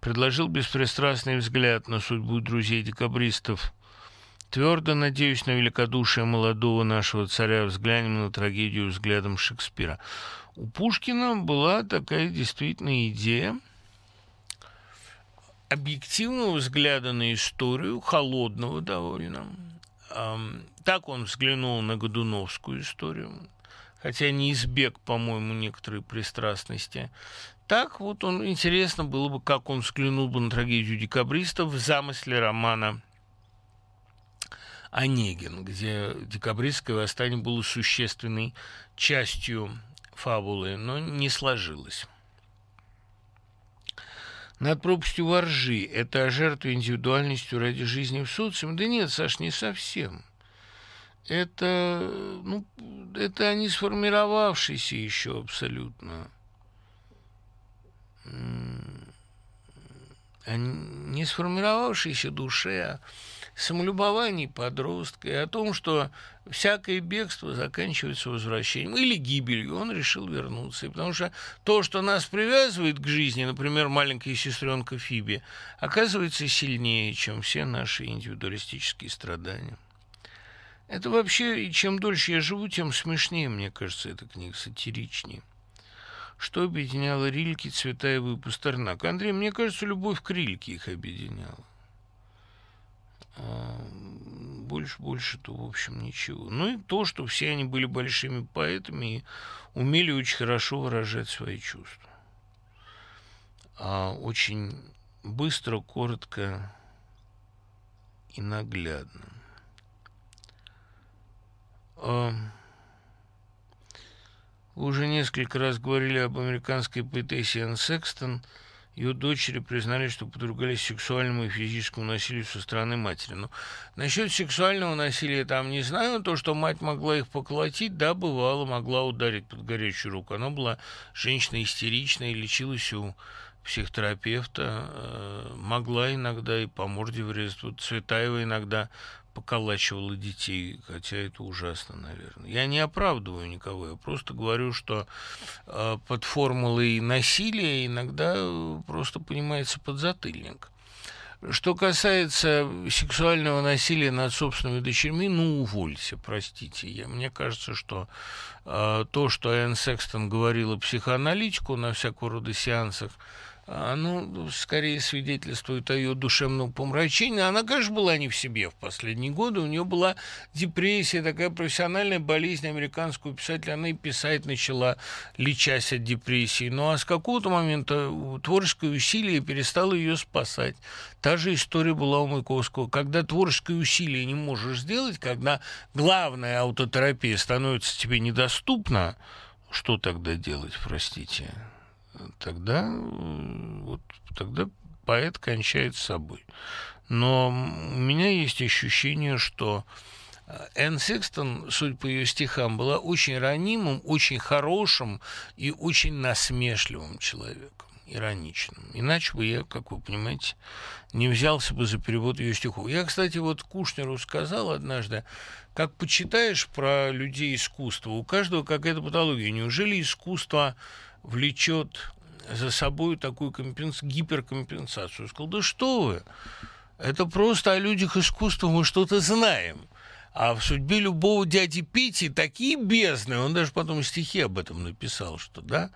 предложил беспристрастный взгляд на судьбу друзей декабристов? Твердо надеюсь на великодушие молодого нашего царя, взглянем на трагедию взглядом Шекспира. У Пушкина была такая действительно идея объективного взгляда на историю, холодного довольно. Так он взглянул на Годуновскую историю – хотя не избег, по-моему, некоторые пристрастности. Так вот он интересно было бы, как он взглянул бы на трагедию декабристов в замысле романа Онегин, где декабристское восстание было существенной частью фабулы, но не сложилось. Над пропастью воржи – это о жертве индивидуальностью ради жизни в социуме? Да нет, Саш, не совсем это, ну, это не сформировавшийся еще абсолютно о не сформировавшейся душе, о самолюбовании подростка и о том, что всякое бегство заканчивается возвращением или гибелью, он решил вернуться. И потому что то, что нас привязывает к жизни, например, маленькая сестренка Фиби, оказывается сильнее, чем все наши индивидуалистические страдания. Это вообще, чем дольше я живу, тем смешнее, мне кажется, эта книга, сатиричнее. Что объединяло Рильки, Цветаева и Пастернак? Андрей, мне кажется, любовь к Рильке их объединяла. А больше, больше-то, в общем, ничего. Ну и то, что все они были большими поэтами и умели очень хорошо выражать свои чувства. А очень быстро, коротко и наглядно. Вы уже несколько раз говорили об американской поэтессе Энн Секстон. Ее дочери признали, что подругались сексуальному и физическому насилию со стороны матери. Но насчет сексуального насилия там не знаю. То, что мать могла их поколотить, да, бывало, могла ударить под горячую руку. Она была женщина истеричная и лечилась у психотерапевта. Э, могла иногда и по морде врезать. Вот Цветаева иногда поколачивала детей, хотя это ужасно, наверное. Я не оправдываю никого, я просто говорю, что э, под формулой насилия иногда просто понимается подзатыльник. Что касается сексуального насилия над собственными дочерьми, ну, увольте, простите. Я, мне кажется, что э, то, что Энн Секстон говорила психоаналитику на всякого рода сеансах, оно скорее свидетельствует о ее душевном помрачении. Она, конечно, была не в себе в последние годы. У нее была депрессия, такая профессиональная болезнь американского писателя. Она и писать начала, лечась от депрессии. Ну а с какого-то момента творческое усилие перестало ее спасать. Та же история была у Маяковского. Когда творческое усилие не можешь сделать, когда главная аутотерапия становится тебе недоступна, что тогда делать, простите? Тогда, вот, тогда поэт кончает с собой. Но у меня есть ощущение, что э, Энн Секстон, судя по ее стихам, была очень ранимым, очень хорошим и очень насмешливым человеком, ироничным. Иначе бы я, как вы понимаете, не взялся бы за перевод ее стихов. Я, кстати, вот Кушнеру сказал однажды, как почитаешь про людей искусства, у каждого какая-то патология. Неужели искусство влечет за собой такую компенс... гиперкомпенсацию. Сказал, да что вы, это просто о людях искусства мы что-то знаем. А в судьбе любого дяди Пити такие бездны, он даже потом стихи об этом написал, что, да,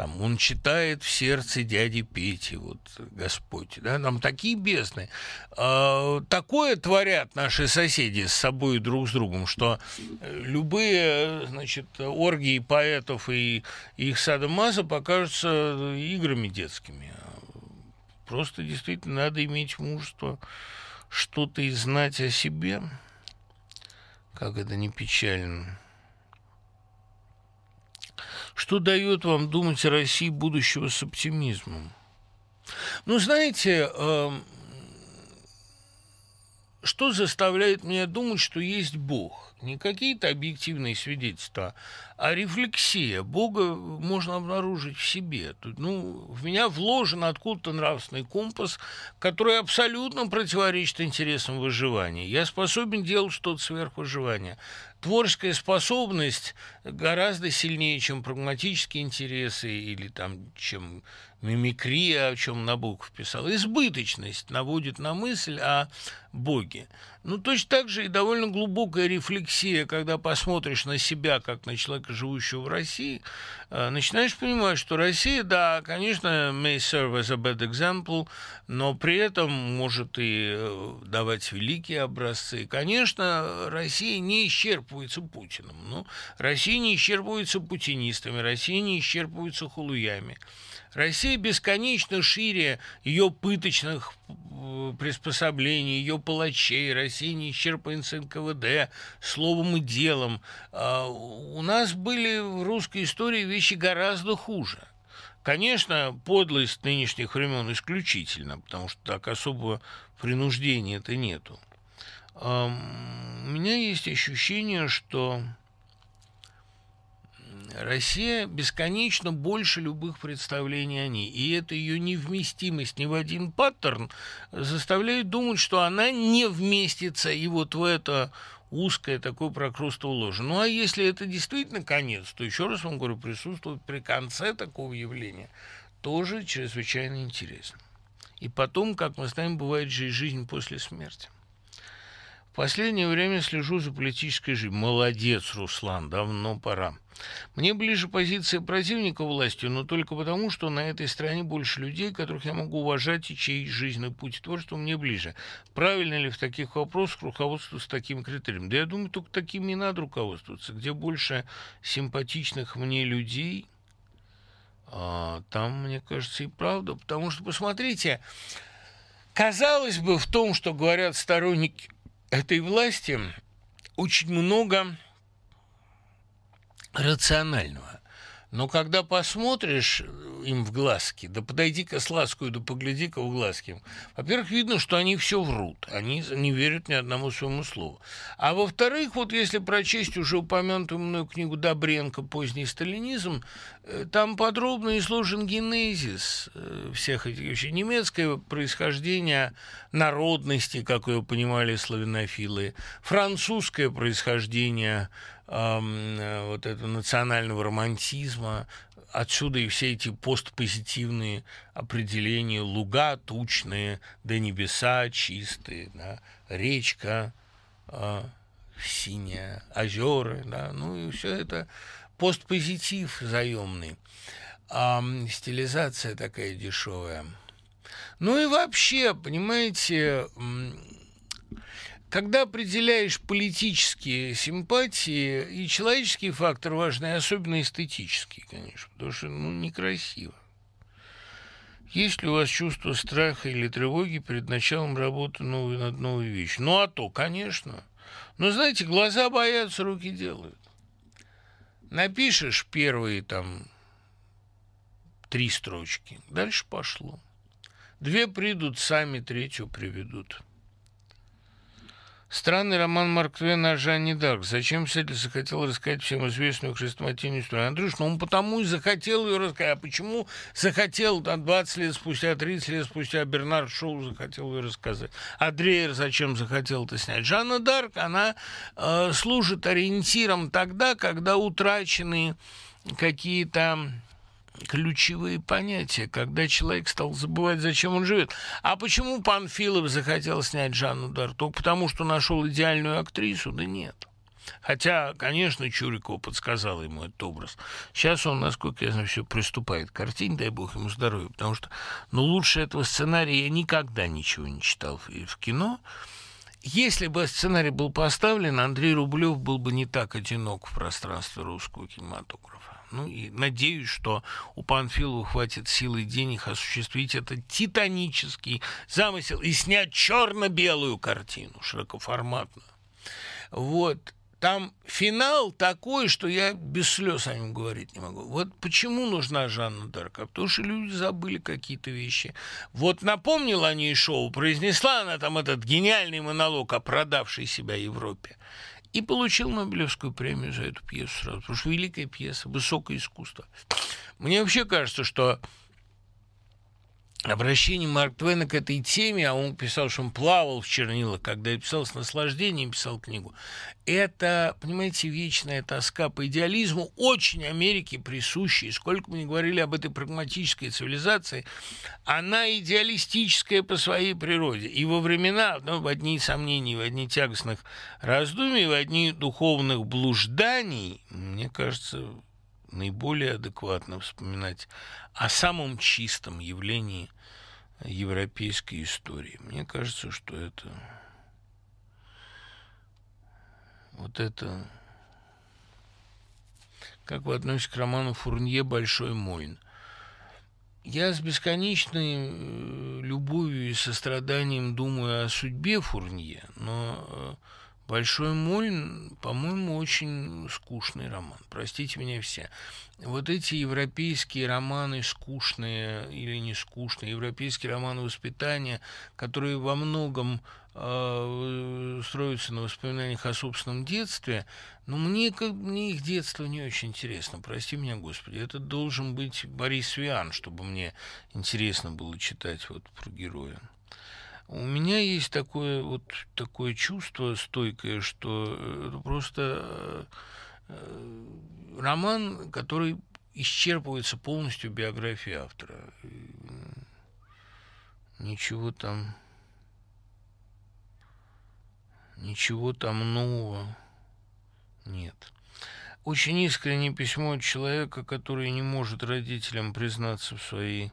там, он читает в сердце дяди Пети, вот Господь, да, там такие бездны. А, такое творят наши соседи с собой и друг с другом, что любые, значит, оргии поэтов и их садомаза покажутся играми детскими. Просто действительно надо иметь мужество что-то и знать о себе, как это не печально. Что дает вам думать о России будущего с оптимизмом? Ну, знаете, э, что заставляет меня думать, что есть Бог? Не какие-то объективные свидетельства, а рефлексия. Бога можно обнаружить в себе. Ну, в меня вложен откуда-то нравственный компас, который абсолютно противоречит интересам выживания. Я способен делать что-то сверх выживания творческая способность гораздо сильнее, чем прагматические интересы или там, чем мимикрия, о чем Набоков писал. Избыточность наводит на мысль о Боге. Ну, точно так же и довольно глубокая рефлексия, когда посмотришь на себя, как на человека, живущего в России, э, начинаешь понимать, что Россия, да, конечно, may serve as a bad example, но при этом может и э, давать великие образцы. Конечно, Россия не исчерпывается Путиным, но Россия не исчерпывается путинистами, Россия не исчерпывается хулуями. Россия бесконечно шире ее пыточных э, приспособлений, ее палачей. Россия не исчерпывается НКВД словом и делом. А у нас были в русской истории вещи гораздо хуже. Конечно, подлость нынешних времен исключительно, потому что так особого принуждения-то нету. У меня есть ощущение, что Россия бесконечно больше любых представлений о ней. И эта ее невместимость ни в один паттерн заставляет думать, что она не вместится и вот в это узкое такое прокрустово ложе. Ну а если это действительно конец, то еще раз вам говорю, присутствовать при конце такого явления тоже чрезвычайно интересно. И потом, как мы знаем, бывает же и жизнь после смерти. В последнее время слежу за политической жизнью. Молодец, Руслан, давно пора. Мне ближе позиция противника власти, но только потому, что на этой стране больше людей, которых я могу уважать и чей жизненный путь творчества мне ближе. Правильно ли в таких вопросах руководствоваться таким критерием? Да я думаю, только такими и надо руководствоваться. Где больше симпатичных мне людей, а, там, мне кажется, и правда. Потому что, посмотрите, казалось бы, в том, что говорят сторонники этой власти очень много рационального. Но когда посмотришь им в глазки, да подойди-ка с ласкою, да погляди-ка в глазки, во-первых, видно, что они все врут, они не верят ни одному своему слову. А во-вторых, вот если прочесть уже упомянутую мной книгу Добренко «Поздний сталинизм», там подробно изложен генезис э, всех этих вещей. Немецкое происхождение народности, как ее понимали славянофилы, французское происхождение Э, вот этого национального романтизма, отсюда и все эти постпозитивные определения. Луга тучные, да небеса чистые, да, речка э, синяя, озера, да, ну и все это постпозитив заемный, а стилизация такая дешевая. Ну и вообще, понимаете, когда определяешь политические симпатии, и человеческий фактор важный, особенно эстетический, конечно, потому что ну, некрасиво. Есть ли у вас чувство страха или тревоги перед началом работы новой над новой вещью? Ну, а то, конечно. Но, знаете, глаза боятся, руки делают. Напишешь первые там три строчки, дальше пошло. Две придут сами, третью приведут. Странный роман Марк Твена о Жанне Дарк. Зачем писатель захотел рассказать всем известную хрестоматийную историю? Андрюш, ну он потому и захотел ее рассказать. А почему захотел там, 20 лет спустя, 30 лет спустя Бернард Шоу захотел ее рассказать? А Дрейер зачем захотел это снять? Жанна Дарк, она э, служит ориентиром тогда, когда утрачены какие-то ключевые понятия, когда человек стал забывать, зачем он живет. А почему Панфилов захотел снять Жанну Дарк? Только потому, что нашел идеальную актрису? Да нет. Хотя, конечно, Чурикова подсказала ему этот образ. Сейчас он, насколько я знаю, все приступает к картине, дай бог ему здоровья, потому что, ну, лучше этого сценария я никогда ничего не читал в кино. Если бы сценарий был поставлен, Андрей Рублев был бы не так одинок в пространстве русского кинематографа. Ну и надеюсь, что у Панфилова хватит силы и денег осуществить этот титанический замысел и снять черно-белую картину, широкоформатную. Вот там финал такой, что я без слез о нем говорить не могу. Вот почему нужна Жанна Дарк? А потому что люди забыли какие-то вещи. Вот напомнила о ней шоу, произнесла она там этот гениальный монолог о продавшей себя Европе. И получил Нобелевскую премию за эту пьесу сразу. Потому что великая пьеса, высокое искусство. Мне вообще кажется, что обращение Марк Твена к этой теме, а он писал, что он плавал в чернилах, когда писал с наслаждением, писал книгу, это, понимаете, вечная тоска по идеализму, очень Америке присущей. Сколько мы не говорили об этой прагматической цивилизации, она идеалистическая по своей природе. И во времена, ну, в одни сомнений, в одни тягостных раздумий, в одни духовных блужданий, мне кажется, наиболее адекватно вспоминать о самом чистом явлении европейской истории. Мне кажется, что это вот это как вы относитесь к роману Фурнье «Большой Мойн»? Я с бесконечной э, любовью и состраданием думаю о судьбе Фурнье, но э, Большой Мольн, по-моему, очень скучный роман. Простите меня все. Вот эти европейские романы скучные или не скучные, европейские романы воспитания, которые во многом э, строятся на воспоминаниях о собственном детстве, но мне, как, мне их детство не очень интересно, прости меня, Господи. Это должен быть Борис Виан, чтобы мне интересно было читать вот про героя. У меня есть такое вот такое чувство стойкое, что э, просто э, роман, который исчерпывается полностью биографией автора. Ничего там, ничего там нового нет. Очень искреннее письмо от человека, который не может родителям признаться в своей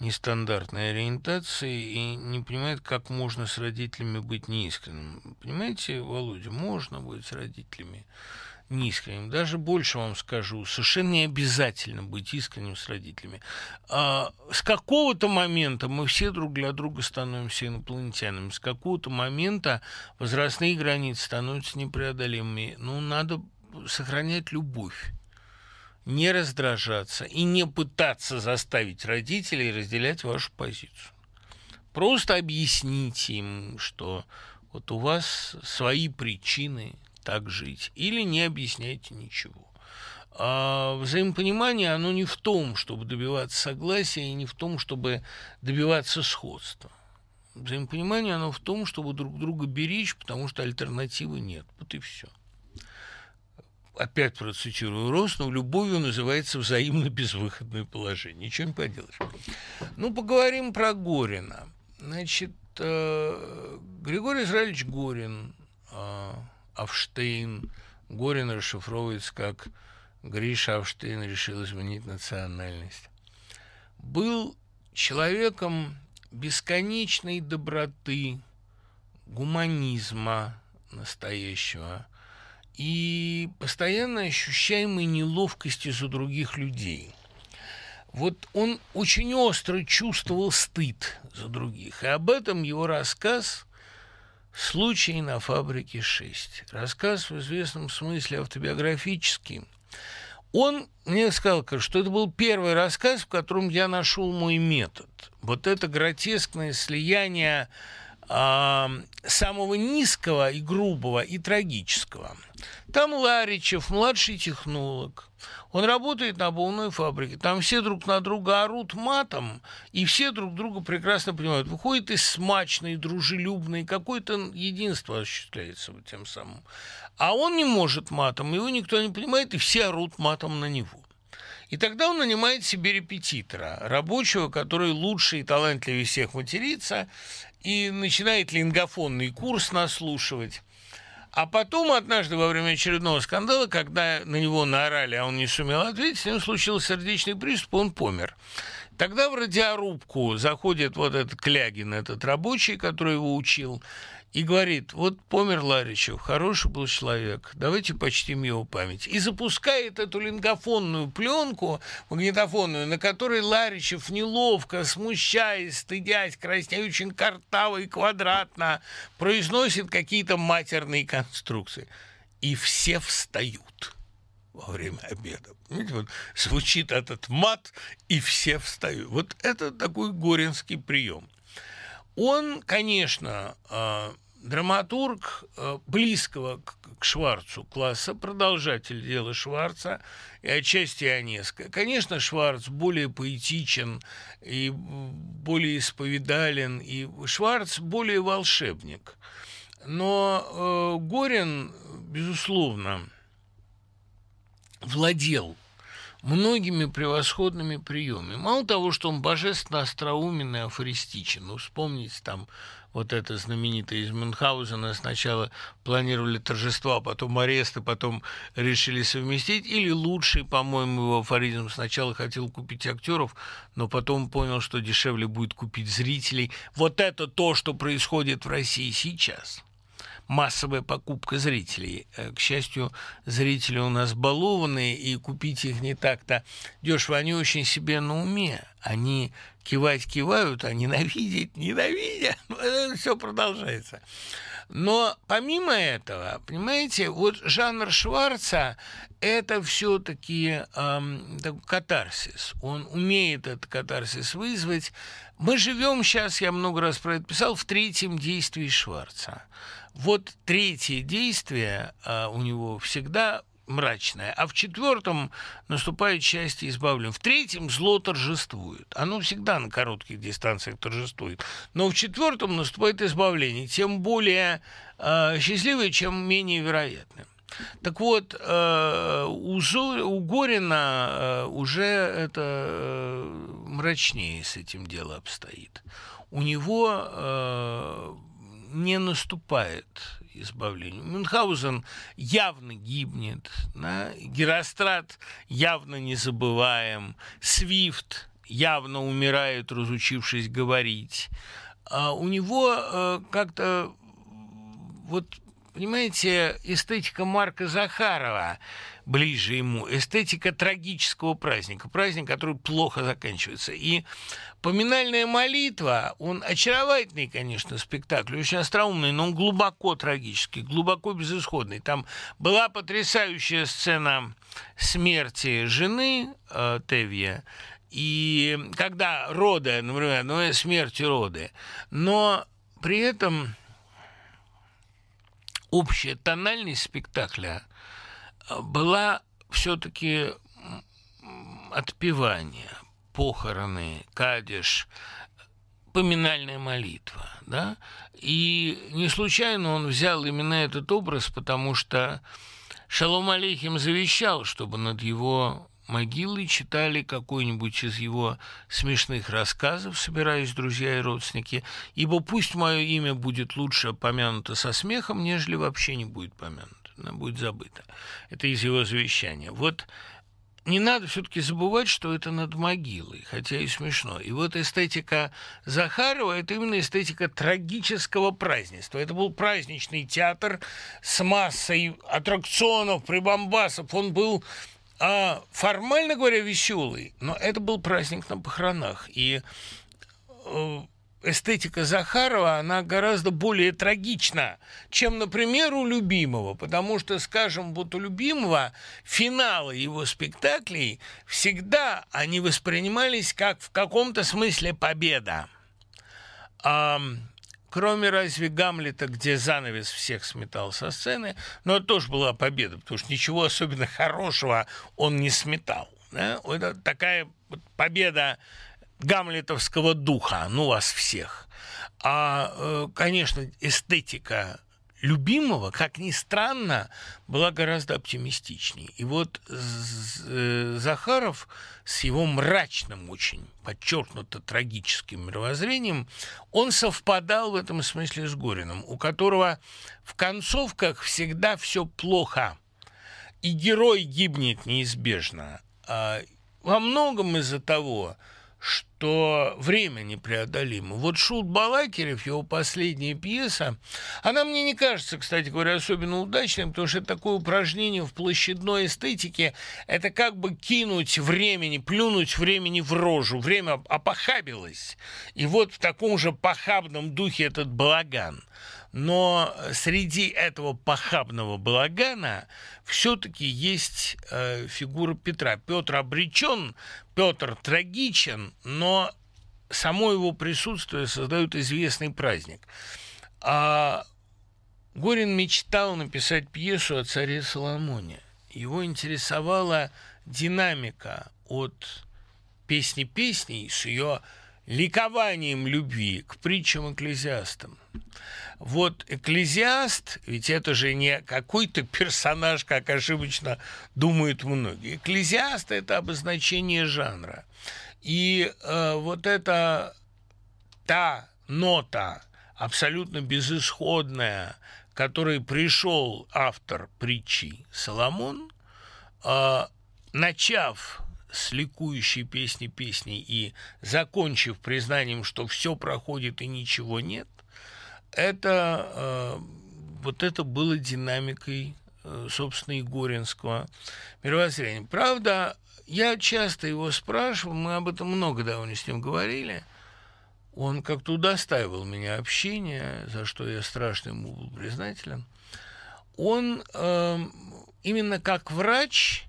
нестандартной ориентации и не понимает, как можно с родителями быть неискренним. Понимаете, Володя, можно быть с родителями неискренним. Даже больше вам скажу, совершенно не обязательно быть искренним с родителями. А с какого-то момента мы все друг для друга становимся инопланетянами. С какого-то момента возрастные границы становятся непреодолимыми. Ну, надо сохранять любовь не раздражаться и не пытаться заставить родителей разделять вашу позицию. Просто объясните им, что вот у вас свои причины так жить, или не объясняйте ничего. А взаимопонимание, оно не в том, чтобы добиваться согласия, и не в том, чтобы добиваться сходства. Взаимопонимание, оно в том, чтобы друг друга беречь, потому что альтернативы нет. Вот и все опять процитирую Роснов, любовью называется взаимно безвыходное положение. Ничего не поделаешь. Ну, поговорим про Горина. Значит, э, Григорий Израилевич Горин, э, Авштейн, Горин расшифровывается как Гриша Авштейн решил изменить национальность, был человеком бесконечной доброты, гуманизма настоящего – и постоянно ощущаемой неловкости за других людей. Вот он очень остро чувствовал стыд за других. И об этом его рассказ «Случай на фабрике 6». Рассказ в известном смысле автобиографический. Он мне сказал, что это был первый рассказ, в котором я нашел мой метод. Вот это гротескное слияние э, самого низкого и грубого и трагического. Там Ларичев, младший технолог. Он работает на обувной фабрике. Там все друг на друга орут матом, и все друг друга прекрасно понимают. Выходит из смачной, дружелюбной, какое-то единство осуществляется тем самым. А он не может матом, его никто не понимает, и все орут матом на него. И тогда он нанимает себе репетитора, рабочего, который лучше и талантливее всех матерится, и начинает лингофонный курс наслушивать. А потом однажды во время очередного скандала, когда на него наорали, а он не сумел ответить, с ним случился сердечный приступ, он помер. Тогда в радиорубку заходит вот этот Клягин, этот рабочий, который его учил, и говорит, вот помер Ларичев, хороший был человек, давайте почтим его память. И запускает эту лингофонную пленку, магнитофонную, на которой Ларичев неловко, смущаясь, стыдясь, краснея очень картаво и квадратно, произносит какие-то матерные конструкции. И все встают во время обеда. Понимаете, вот звучит этот мат, и все встают. Вот это такой горинский прием. Он, конечно, а, драматург э, близкого к, Шварцу класса, продолжатель дела Шварца и отчасти Онеска. Конечно, Шварц более поэтичен и более исповедален, и Шварц более волшебник. Но э, Горин, безусловно, владел многими превосходными приемами. Мало того, что он божественно остроумен и афористичен, ну, вспомните там вот это знаменитое из Мюнхгаузена, сначала планировали торжества, потом аресты, потом решили совместить, или лучший, по-моему, его афоризм, сначала хотел купить актеров, но потом понял, что дешевле будет купить зрителей. Вот это то, что происходит в России сейчас – массовая покупка зрителей. Э, к счастью, зрители у нас балованные, и купить их не так-то дешево. Они очень себе на уме. Они кивать кивают, а ненавидеть [laughs] ненавидят. Все продолжается. Но помимо этого, понимаете, вот жанр Шварца – это все-таки эм, катарсис. Он умеет этот катарсис вызвать. Мы живем сейчас, я много раз про это писал, в третьем действии Шварца. Вот третье действие а, у него всегда мрачное, а в четвертом наступает счастье избавлен. В третьем зло торжествует. Оно всегда на коротких дистанциях торжествует. Но в четвертом наступает избавление, тем более э, счастливое, чем менее вероятное. Так вот, э, у, Зо, у Горина э, уже это э, мрачнее с этим дело обстоит. У него э, не наступает избавлению. Мюнхгаузен явно гибнет, да? Герострат явно не забываем, Свифт явно умирает, разучившись говорить. А у него э, как-то вот понимаете, эстетика Марка Захарова ближе ему, эстетика трагического праздника, праздник, который плохо заканчивается. И поминальная молитва, он очаровательный, конечно, спектакль, очень остроумный, но он глубоко трагический, глубоко безысходный. Там была потрясающая сцена смерти жены э, Тевья, и когда роды, например, ну, смерти роды, но при этом общая тональность спектакля была все-таки отпевание, похороны, кадиш, поминальная молитва, да, и не случайно он взял именно этот образ, потому что Шалом Алейхим завещал, чтобы над его могилы читали какой-нибудь из его смешных рассказов, собираясь друзья и родственники, ибо пусть мое имя будет лучше помянуто со смехом, нежели вообще не будет помянуто, оно будет забыто. Это из его завещания. Вот не надо все-таки забывать, что это над могилой, хотя и смешно. И вот эстетика Захарова – это именно эстетика трагического празднества. Это был праздничный театр с массой аттракционов, прибамбасов. Он был а, формально говоря, веселый, но это был праздник на похоронах. И э, эстетика Захарова, она гораздо более трагична, чем, например, у любимого, потому что, скажем, вот у любимого финалы его спектаклей всегда они воспринимались как в каком-то смысле победа. Кроме разве Гамлета, где занавес всех сметал со сцены, но это тоже была победа, потому что ничего особенно хорошего он не сметал. Да? Это такая победа гамлетовского духа, ну вас всех. А, э, конечно, эстетика любимого, как ни странно, была гораздо оптимистичнее. И вот э, Захаров с его мрачным, очень подчеркнуто трагическим мировоззрением, он совпадал в этом смысле с Гориным, у которого в концовках всегда все плохо, и герой гибнет неизбежно. А во многом из-за того, что время непреодолимо. Вот Шут Балакирев, его последняя пьеса, она мне не кажется, кстати говоря, особенно удачной, потому что такое упражнение в площадной эстетике, это как бы кинуть времени, плюнуть времени в рожу. Время опохабилось. И вот в таком же похабном духе этот балаган. Но среди этого похабного балагана все-таки есть э, фигура Петра. Петр обречен, Петр трагичен, но само его присутствие создает известный праздник. А Горин мечтал написать пьесу о царе Соломоне. Его интересовала динамика от песни песней с ее ликованием любви к притчам экклезиастам. Вот экклезиаст, ведь это же не какой-то персонаж, как ошибочно думают многие. Экклезиаст – это обозначение жанра. И э, вот это та нота, абсолютно безысходная, которой пришел автор притчи Соломон, э, начав с ликующей песни песней и закончив признанием, что все проходит и ничего нет, это э, вот это было динамикой, э, собственно, Егоринского мировоззрения. Правда, я часто его спрашивал, мы об этом много довольно с ним говорили. Он как-то удостаивал меня общения, за что я страшно ему был признателен. Он э, именно как врач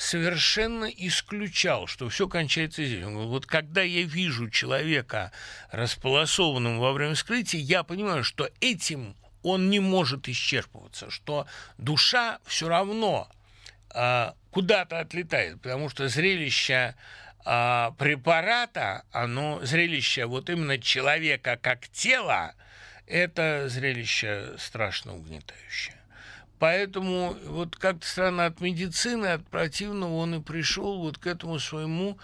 совершенно исключал, что все кончается здесь. Он говорит, вот когда я вижу человека располосованным во время вскрытия, я понимаю, что этим он не может исчерпываться, что душа все равно а, куда-то отлетает, потому что зрелище а, препарата, оно зрелище вот именно человека как тела, это зрелище страшно угнетающее. Поэтому вот как-то странно от медицины, от противного он и пришел вот к этому своему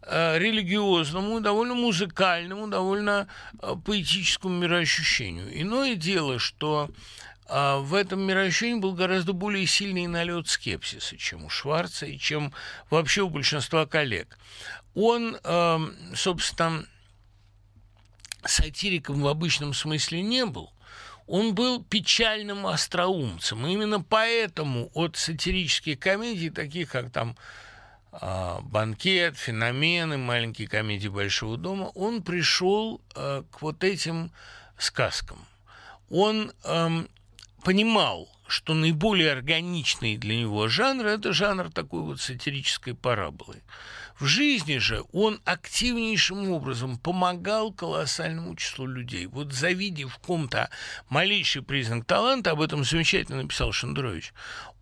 э, религиозному, довольно музыкальному, довольно э, поэтическому мироощущению. Иное дело, что э, в этом мироощущении был гораздо более сильный налет скепсиса, чем у Шварца и чем вообще у большинства коллег. Он, э, собственно, сатириком в обычном смысле не был – он был печальным остроумцем. И именно поэтому от сатирических комедий, таких как там а, «Банкет», «Феномены», «Маленькие комедии Большого дома», он пришел а, к вот этим сказкам. Он эм, понимал, что наиболее органичный для него жанр – это жанр такой вот сатирической параболы. В жизни же он активнейшим образом помогал колоссальному числу людей. Вот завидев в ком-то малейший признак таланта, об этом замечательно написал Шендерович,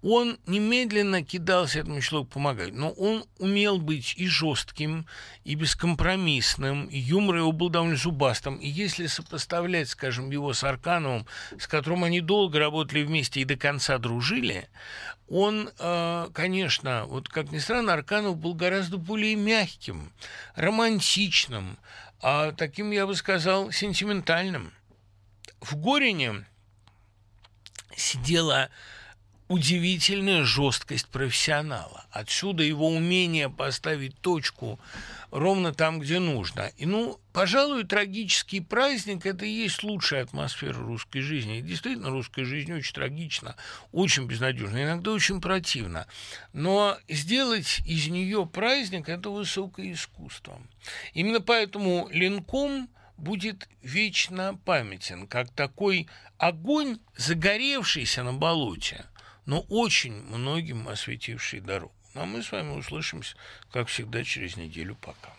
он немедленно кидался этому человеку помогать, но он умел быть и жестким, и бескомпромиссным, и юмор его был довольно зубастым. И если сопоставлять, скажем, его с Аркановым, с которым они долго работали вместе и до конца дружили, он, э, конечно, вот как ни странно, Арканов был гораздо более мягким, романтичным, а таким, я бы сказал, сентиментальным. В Горине сидела удивительная жесткость профессионала. Отсюда его умение поставить точку ровно там, где нужно. И, ну, пожалуй, трагический праздник – это и есть лучшая атмосфера русской жизни. И действительно, русская жизнь очень трагична, очень безнадежна, иногда очень противна. Но сделать из нее праздник – это высокое искусство. Именно поэтому Ленком будет вечно памятен, как такой огонь, загоревшийся на болоте – но очень многим осветивший дорогу. А мы с вами услышимся, как всегда, через неделю. Пока.